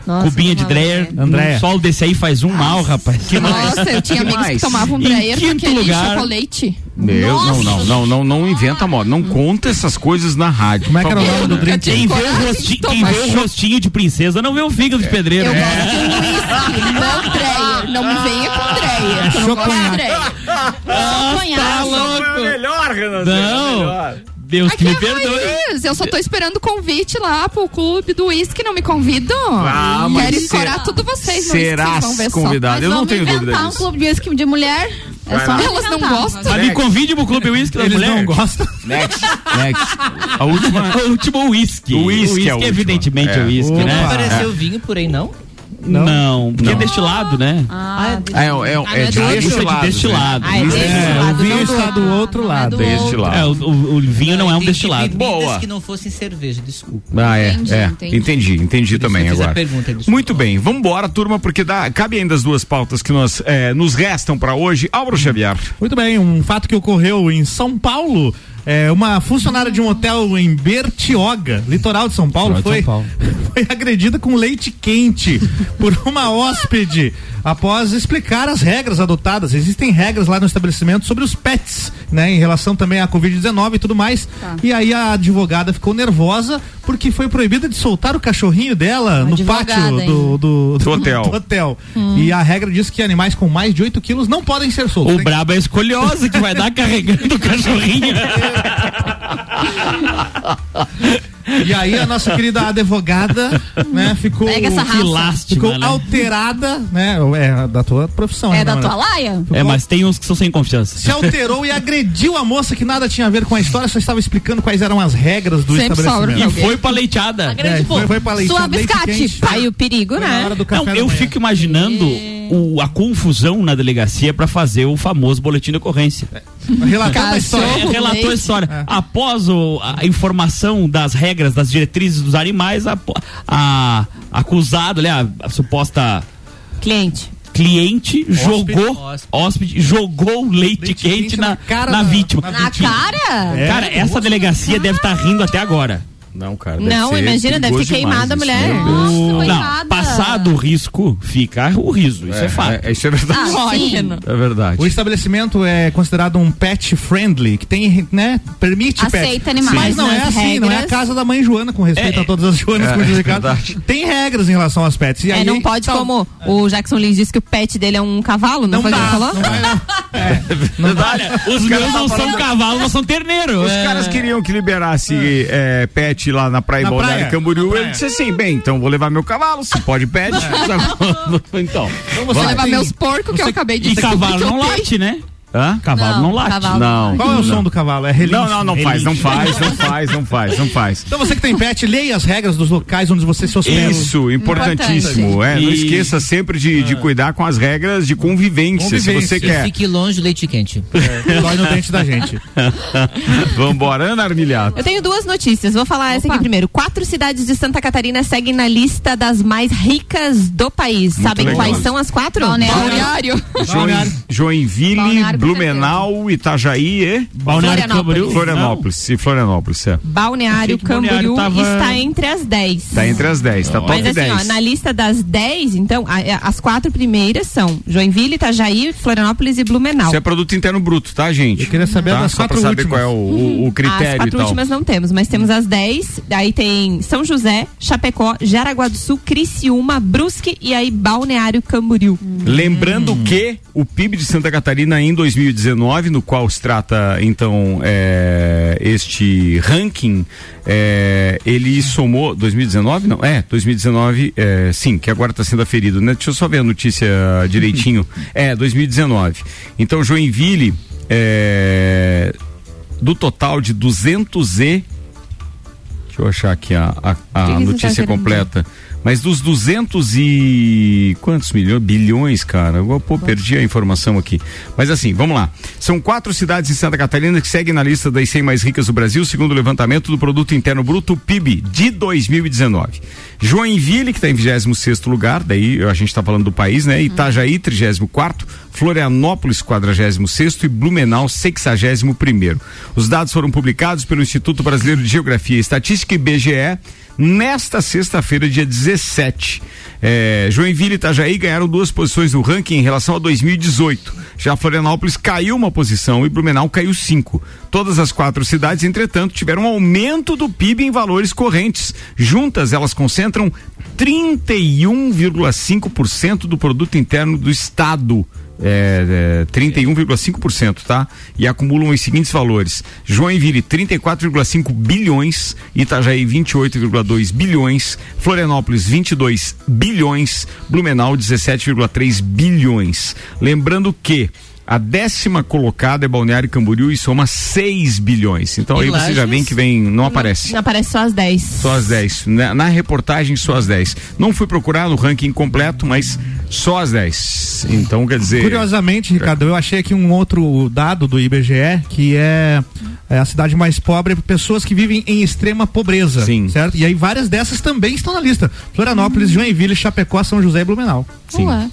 Nossa, Cubinha de Dreyer. Dreyer. Andréia. Um sol desse aí faz um mal, rapaz. Que Nossa, eu tinha Que amigos mais? que tomavam Em Dreyer com quinto lugar- chocolate. Meu, não, não, não, não, não inventa moda. Não conta essas coisas na rádio. Como é que era o nome do drink? Quem vê, o rostinho, quem vê o rostinho de princesa não vê o fígado de pedreiro. Eu É. gosto de uísque, não Dreyer. Não me venha com que eu não gosto de choconhaque. Dreyer. Ah, tá louco. melhor, Renan. Não. Deus que Aqui me é perdoe. raiz. Eu só tô esperando o convite lá pro clube do uísque, não me convidam. Ah, Quero ser- escorar tudo vocês no uísque, Serás vocês vão ver só. convidado? Mas Eu não tenho dúvida inventar um disso. clube de uísque de mulher. É só. Elas não gostam? Mas me convide pro clube whisky da Eles mulher. não gostam. Next, next. A última. O último whisky. O whisky é evidentemente, é, É. o whisky, Opa. né? Não apareceu vinho por aí, não? Não, porque Não. é destilado, né? Ah, É, é, é, de Ah, isso é de destilado. destilado. Ah, é Isso desse É, lado, o vinho não está do outro não é lado. do Destilado. É, o, o- o vinho não, é um destilado. Boa. que não fossem cerveja, desculpa. Ah, é, Entendi, é. entendi. Entendi, também agora. Muito bem, vamos embora, turma, porque dá, cabe ainda as duas pautas que nós, é, nos restam para hoje. Álvaro Xavier. Muito bem, um fato que ocorreu em São Paulo. É, uma funcionária de um hotel em Bertioga, litoral de São Paulo, foi, São foi agredida com leite quente por uma hóspede após explicar as regras adotadas. Existem regras lá no estabelecimento sobre os pets, né, em relação também à Covid-19 e tudo mais. E aí a advogada ficou nervosa porque foi proibida de soltar o cachorrinho dela no advogada, pátio do, do, Do hotel. do hotel. E a regra diz que animais com mais de 8 quilos não podem ser soltos. O Tem- brabo é a escolhosa que vai dar carregando o cachorrinho. E aí a nossa querida advogada, né, ficou Pega essa raça. Lástima, ficou né? alterada, né? É da tua profissão, É né, da tua laia? É, mas tem uns que são sem confiança. Se alterou e agrediu a moça que nada tinha a ver com a história, só estava explicando quais eram as regras do Sempre sobra E estabelecimento. foi pra leiteada. É, foi, foi pra leite, Sua biscate. Aí o perigo, né? hora do café Não, eu manhã. fico imaginando o- a confusão na delegacia pra fazer o famoso boletim de ocorrência. Relatando a história. É, relatou a história. Após o- a informação das regras, das diretrizes dos animais, a, a acusado, né, a, a suposta Cliente. cliente jogou Hóspede. hóspede, jogou leite, Leite quente, quente na, na cara na da- vítima. na Na cara? É, Cara, essa delegacia deve estar rindo até agora. Não, cara. Não, imagina, deve ter queimado a mulher. Nossa, Não, passado o risco, fica o riso. Isso é, fato. É, isso é verdade. Ah, sim. É verdade. O estabelecimento é considerado um pet friendly, que tem, né, permite Aceita pet. animais Mas não é nas assim, não é a regras. casa da mãe Joana, com respeito É. a todas as Joanas É, com é verdade. Tem regras em relação aos pets. E É, aí, não pode tal- como o Jackson Lins disse que o pet dele é um cavalo, não, Não foi o que dá, ele falou? não vai não. Olha, os meus não são cavalo, não são terneiro. Os É. caras queriam que liberasse é, pet lá na Praia Balneário praia, Camboriú. praia. Ele disse assim: bem, então vou levar meu cavalo, se pode pet. então. Vou vai. levar meus porcos que eu acabei de E cavalo não late, né? Hã? Cavalo Não, não, late. cavalo Não. Qual é o som do cavalo? É relincho. Não, não, não faz, não faz, não faz, não faz, não faz. Então você que tem pet, leia as regras dos locais onde você se hospeda. Isso, importantíssimo. É, não E- esqueça sempre de, de cuidar com as regras de convivência. Se Convivência. você E quer. fique longe do leite quente. É, dói no dente da gente. Vambora, Ana Armilhato. Eu tenho duas notícias. Vou falar essa aqui primeiro. Quatro cidades de Santa Catarina seguem na lista das mais ricas do país. Muito Sabem legal. quais são as quatro? Balneário. Balneário. Join- Joinville, Balneário, Blumenau, Itajaí e Balneário Camboriú. Florianópolis. E Florianópolis, é. Balneário Camboriú tava- está entre as 10. Tá entre as 10, tá top Mas assim, 10. ó, na lista das 10, então, a- a- as quatro primeiras são Joinville, Itajaí, Florianópolis e Blumenau. Isso é produto interno bruto, tá, gente? Eu queria saber tá? das Só quatro pra saber últimas. qual é o, o- o As critério e quatro tal. últimas não temos, mas temos as 10. Aí tem São José, Chapecó, Jaraguá do Sul, Criciúma, Brusque e aí Balneário Camboriú. Lembrando que o PIB de Santa Catarina em 2019, no qual se trata então é, este ranking, é, ele somou 2019 não é 2019 é, sim que agora está sendo aferido né? Deixa eu só ver a notícia direitinho. É 2019 então Joinville é, do total de 200 e Deixa eu achar aqui a, a, a tá notícia querendo completa. Mas dos 200 e. Quantos milhões? Bilhões, cara. Eu, pô, perdi a informação aqui. Mas assim, vamos lá. São quatro cidades em Santa Catarina que seguem na lista das 100 mais ricas do Brasil, segundo o levantamento do Produto Interno Bruto, PIB, de 2019. Joinville, que está em 26 lugar, daí a gente está falando do país, né? Itajaí, 34. Florianópolis, 46 e Blumenau, 61. Os dados foram publicados pelo Instituto Brasileiro de Geografia e Estatística, IBGE, nesta sexta-feira, dia 17. É, Joinville e Itajaí ganharam duas posições no ranking em relação a 2018. Já Florianópolis caiu uma posição e Blumenau caiu cinco. Todas as quatro cidades, entretanto, tiveram um aumento do PIB em valores correntes. Juntas, elas concentram 31,5% do produto interno do estado. É, é, 31,5%, tá? E acumulam os seguintes valores: Joinville 34,5 bilhões, Itajaí 28,2 bilhões, Florianópolis 22 bilhões, Blumenau 17,3 bilhões. Lembrando que a décima colocada é Balneário Camboriú e soma 6 bilhões. Então E aí você já Lages? vem que vem, não aparece. Aparece só as 10. Só as 10. Na, na reportagem, só as 10. Não fui procurar no ranking completo, mas só as 10. Então, quer dizer. Curiosamente, Ricardo, eu achei aqui um outro dado do IBGE que é, é a cidade mais pobre, pessoas que vivem em extrema pobreza. Sim. Certo? E aí várias dessas também estão na lista. Florianópolis, Joinville, Chapecó, São José e Blumenau. Sim. Ué.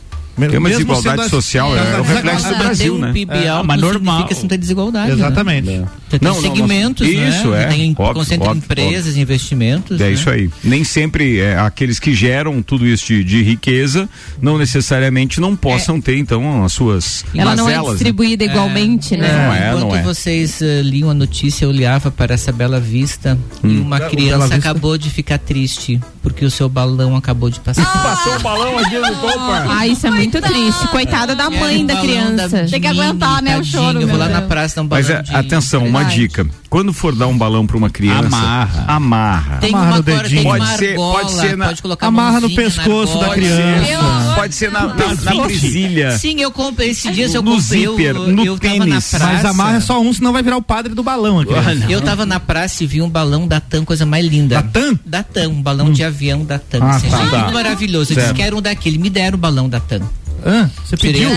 Tem uma desigualdade sendo as- social, é, o reflexo do Ah, Brasil, um né? PIB É, mas não normal. significa não tem desigualdade. Exatamente. Né? Tem Não, segmentos, não. né? Isso, é. Tem, Óbvio, concentra óbvio, empresas, investimentos. É né? isso aí. Nem sempre é, aqueles que geram tudo isso de, de riqueza não necessariamente não possam ter, então, as suas Ela não é né? distribuída igualmente, né? Não é, Enquanto não é. vocês eh, liam a notícia, eu olhava para essa bela vista e Hum. uma criança acabou de ficar triste porque o seu balão acabou de passar. Passou o balão aqui no copa. Ah, isso é muito triste. Coitada da mãe da criança. Tem que aguentar, né, o choro, Eu vou lá na praça dar um balão Mas é, de- atenção, uma Verdade. dica. Quando for dar um balão para uma criança, Amarra. amarra. Tem Amarra uma no dedinho. tem Pode ser- argola, pode ser na- Amarra no pescoço da criança. Eu- Pode ser na, na, na Sim. presilha. Sim, eu comprei esses dias, eu comprei. eu- zíper, eu, no eu tava na tênis. praça. Mas amarra é só um, senão vai virar o padre do balão aqui. Eu tava na praça e vi um balão da TAM, coisa mais linda. Da TAM? Da TAM, um balão de avião da TAM. Ah, assim, tá. Tá. muito maravilhoso. Eu Certo. disse que era um daquele. Me deram o balão da TAM. Ah, você pediu?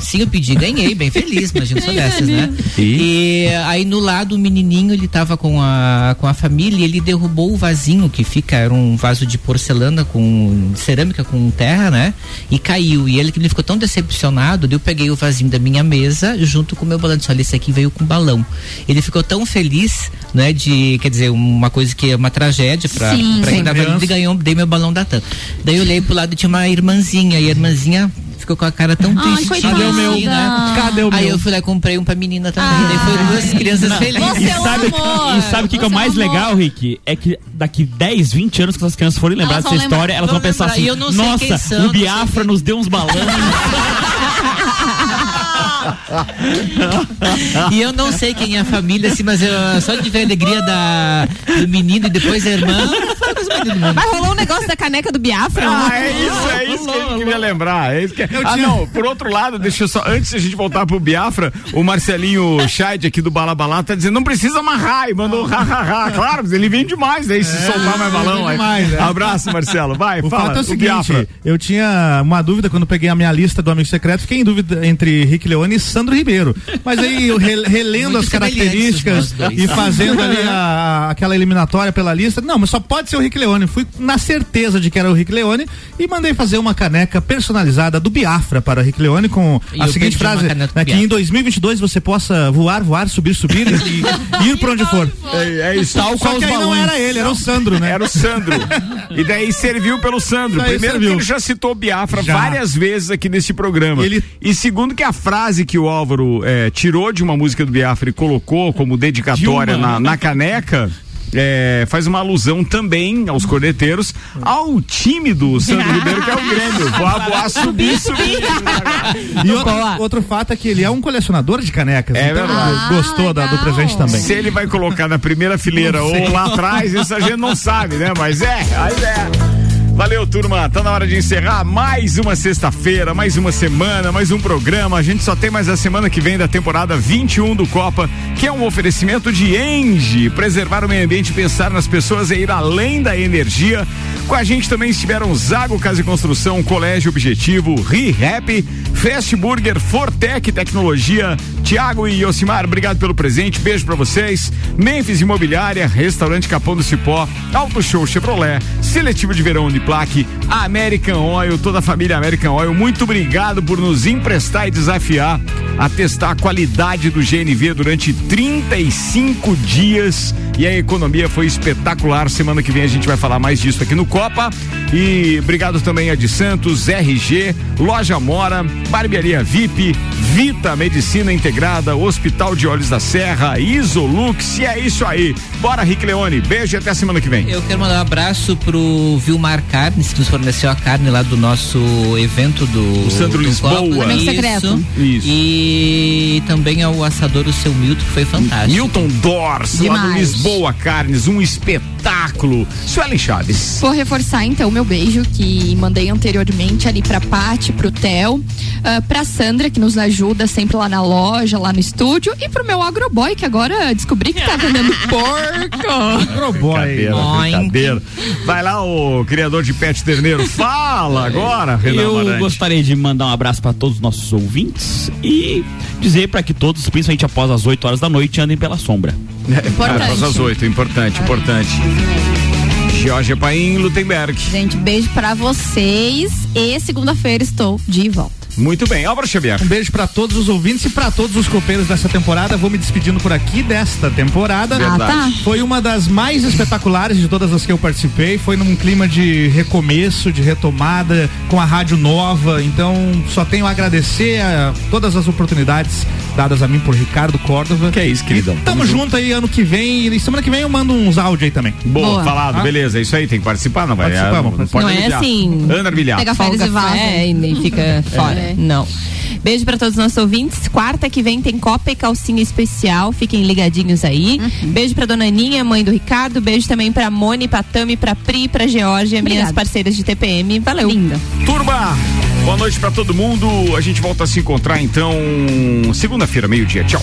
Sim, eu pedi, ganhei, bem feliz, imagina só dessas, né? E aí no lado o menininho, ele tava com a, com a família e ele derrubou o vasinho que fica, era um vaso de porcelana com cerâmica com terra, né? E caiu. E ele, ele ficou tão decepcionado, daí eu peguei o vasinho da minha mesa junto com o meu balão. Disse, olha, esse aqui veio com balão. Ele ficou tão feliz, né? De, quer dizer, uma coisa que é uma tragédia pra, Sim, pra quem tava ali, ele ganhou, dei meu balão da TAM. Daí eu olhei pro lado e tinha uma irmãzinha, e a irmãzinha ficou com a cara tão Ai, triste. coitada. Cadê o meu? Né? Cadê o Aí meu? eu fui lá e comprei um pra menina também. Daí foram duas crianças Não. felizes. e sabe, e sabe o que, que é o mais legal, Rick? É que daqui 10, 20 anos que essas crianças forem lembrar dessa história, elas vão vão pensar lembrar. assim: eu não sei quem nossa, são, o Biafra nos deu uns balões. E eu não sei quem é a família, assim, mas eu, só de ver a alegria da, do menino e depois a irmã. Mas rolou um negócio da caneca do Biafra? Ah, é isso, é isso que ele queria lembrar. É isso que... Ah, não, por outro lado, deixa eu só, antes de a gente voltar pro Biafra, o Marcelinho Scheid aqui do Balabalá tá dizendo, não precisa amarrar, e mandou ha, ha, ha. Claro, mas ele vem demais, aí se soltar mais balão. aí. demais, é. Abraço, Marcelo, vai, O fala, fato é o seguinte, Biafra. eu tinha uma dúvida quando peguei a minha lista do Amigo Secreto, fiquei em dúvida entre Rick Leone e Sandro Ribeiro. Mas aí eu re- relendo Muito as características e fazendo ali a- aquela eliminatória pela lista, não, mas só pode ser o Rick Leone. Fui na certeza de que era o Rick Leone e mandei fazer uma caneca personalizada do Biafra para o Rick Leone com E a seguinte frase, né, que em 2022 você possa voar, voar, subir, subir e ir pra onde for. É, é isso. Tal Só que aí não era ele, era o Sandro, né? Era o Sandro. e daí serviu pelo Sandro. Primeiro serviu. que ele já citou Biafra Já. várias vezes aqui nesse programa. Ele- E segundo que a frase que o Álvaro eh, tirou de uma música do Biafra e colocou como dedicatória na, na caneca. eh, faz uma alusão também aos corneteiros ao time do Sandro Ribeiro, que é o Grêmio. Voar, voar, subir, subir. E outro, outro fato é que ele é um colecionador de canecas. É então verdade. gostou da- do presente também. Se ele vai colocar na primeira fileira ou lá atrás, isso a gente não sabe, né? Mas é, a ideia. Valeu, turma. Tá na hora de encerrar mais uma sexta-feira, mais uma semana, mais um programa. A gente só tem mais a semana que vem da temporada 21 do Copa, que é um oferecimento de Engie. Preservar o meio ambiente, pensar nas pessoas e ir além da energia. Com a gente também estiveram Zago Casa e Construção, Colégio Objetivo, ReHap, Fast Burger, Fortec Tecnologia, Tiago e Yosimar, obrigado pelo presente, beijo pra vocês. Memphis Imobiliária, Restaurante Capão do Cipó, Auto Show Chevrolet, Seletivo de Verão Uniplaque, American Oil, toda a família American Oil, muito obrigado por nos emprestar e desafiar a testar a qualidade do GNV durante 35 dias e a economia foi espetacular. Semana que vem a gente vai falar mais disso aqui no Copa. E obrigado também a de Santos, RG, Loja Mora, Barbearia VIP, Vita Medicina Integrada, Hospital de Olhos da Serra, Isolux. E é isso aí. Bora, Rick Leone. Beijo e até semana que vem. Eu quero mandar um abraço pro Vilmar Carnes, que nos forneceu a carne lá do nosso evento do. O Sandro do Lisboa. Copa. Isso. secreto. Isso. E também ao assador o seu Milton, que foi fantástico. Milton Dors, lá do Demais. Lisboa Carnes, um espetáculo. Suelen Chaves. Vou reforçar então o meu beijo que mandei anteriormente ali pra Pati, pro Theo, ah, pra Sandra que nos ajuda sempre lá na loja, lá no estúdio e pro meu agroboy que agora descobri que tá vendendo porco. Agroboy. Brincadeira, brincadeira. Vai lá, o criador de pet terneiro. Fala agora, Renan Eu Amarante. gostaria de mandar um abraço para todos os nossos ouvintes e dizer para que todos, principalmente após as 8 horas da noite, andem pela sombra. Importante. Após as oito, importante, importante. Georgia Paim, Lutemberg. Gente, beijo pra vocês e segunda-feira estou de volta. Muito bem, Álvaro Xavier. Um beijo pra todos os ouvintes e pra todos os copeiros dessa temporada. Vou me despedindo por aqui desta temporada. Verdade. Ah, tá. Foi uma das mais espetaculares de todas as que eu participei. Foi num clima de recomeço, de retomada, com a rádio nova. Então, só tenho a agradecer a todas as oportunidades dadas a mim por Ricardo Córdova. Que é isso, queridão. E tamo junto aí ano que vem. E semana que vem eu mando uns áudios aí também. Boa, Boa. falado, Ah. beleza, é isso aí, tem que participar, não vai? Participamos, é, não, pode Não é assim. Ana Arbilhar. Pega férias e vaza. fé e fica fora. É. Não. Beijo pra todos os nossos ouvintes. Quarta que vem tem Copa e Calcinha Especial. Fiquem ligadinhos aí. Beijo pra Dona Aninha, mãe do Ricardo. Beijo também pra Moni, pra Tami, pra Pri, pra Georgia, minhas Obrigada. parceiras de TPM. Valeu. Linda. Turma, boa noite pra todo mundo. A gente volta a se encontrar então segunda-feira, meio-dia. Tchau.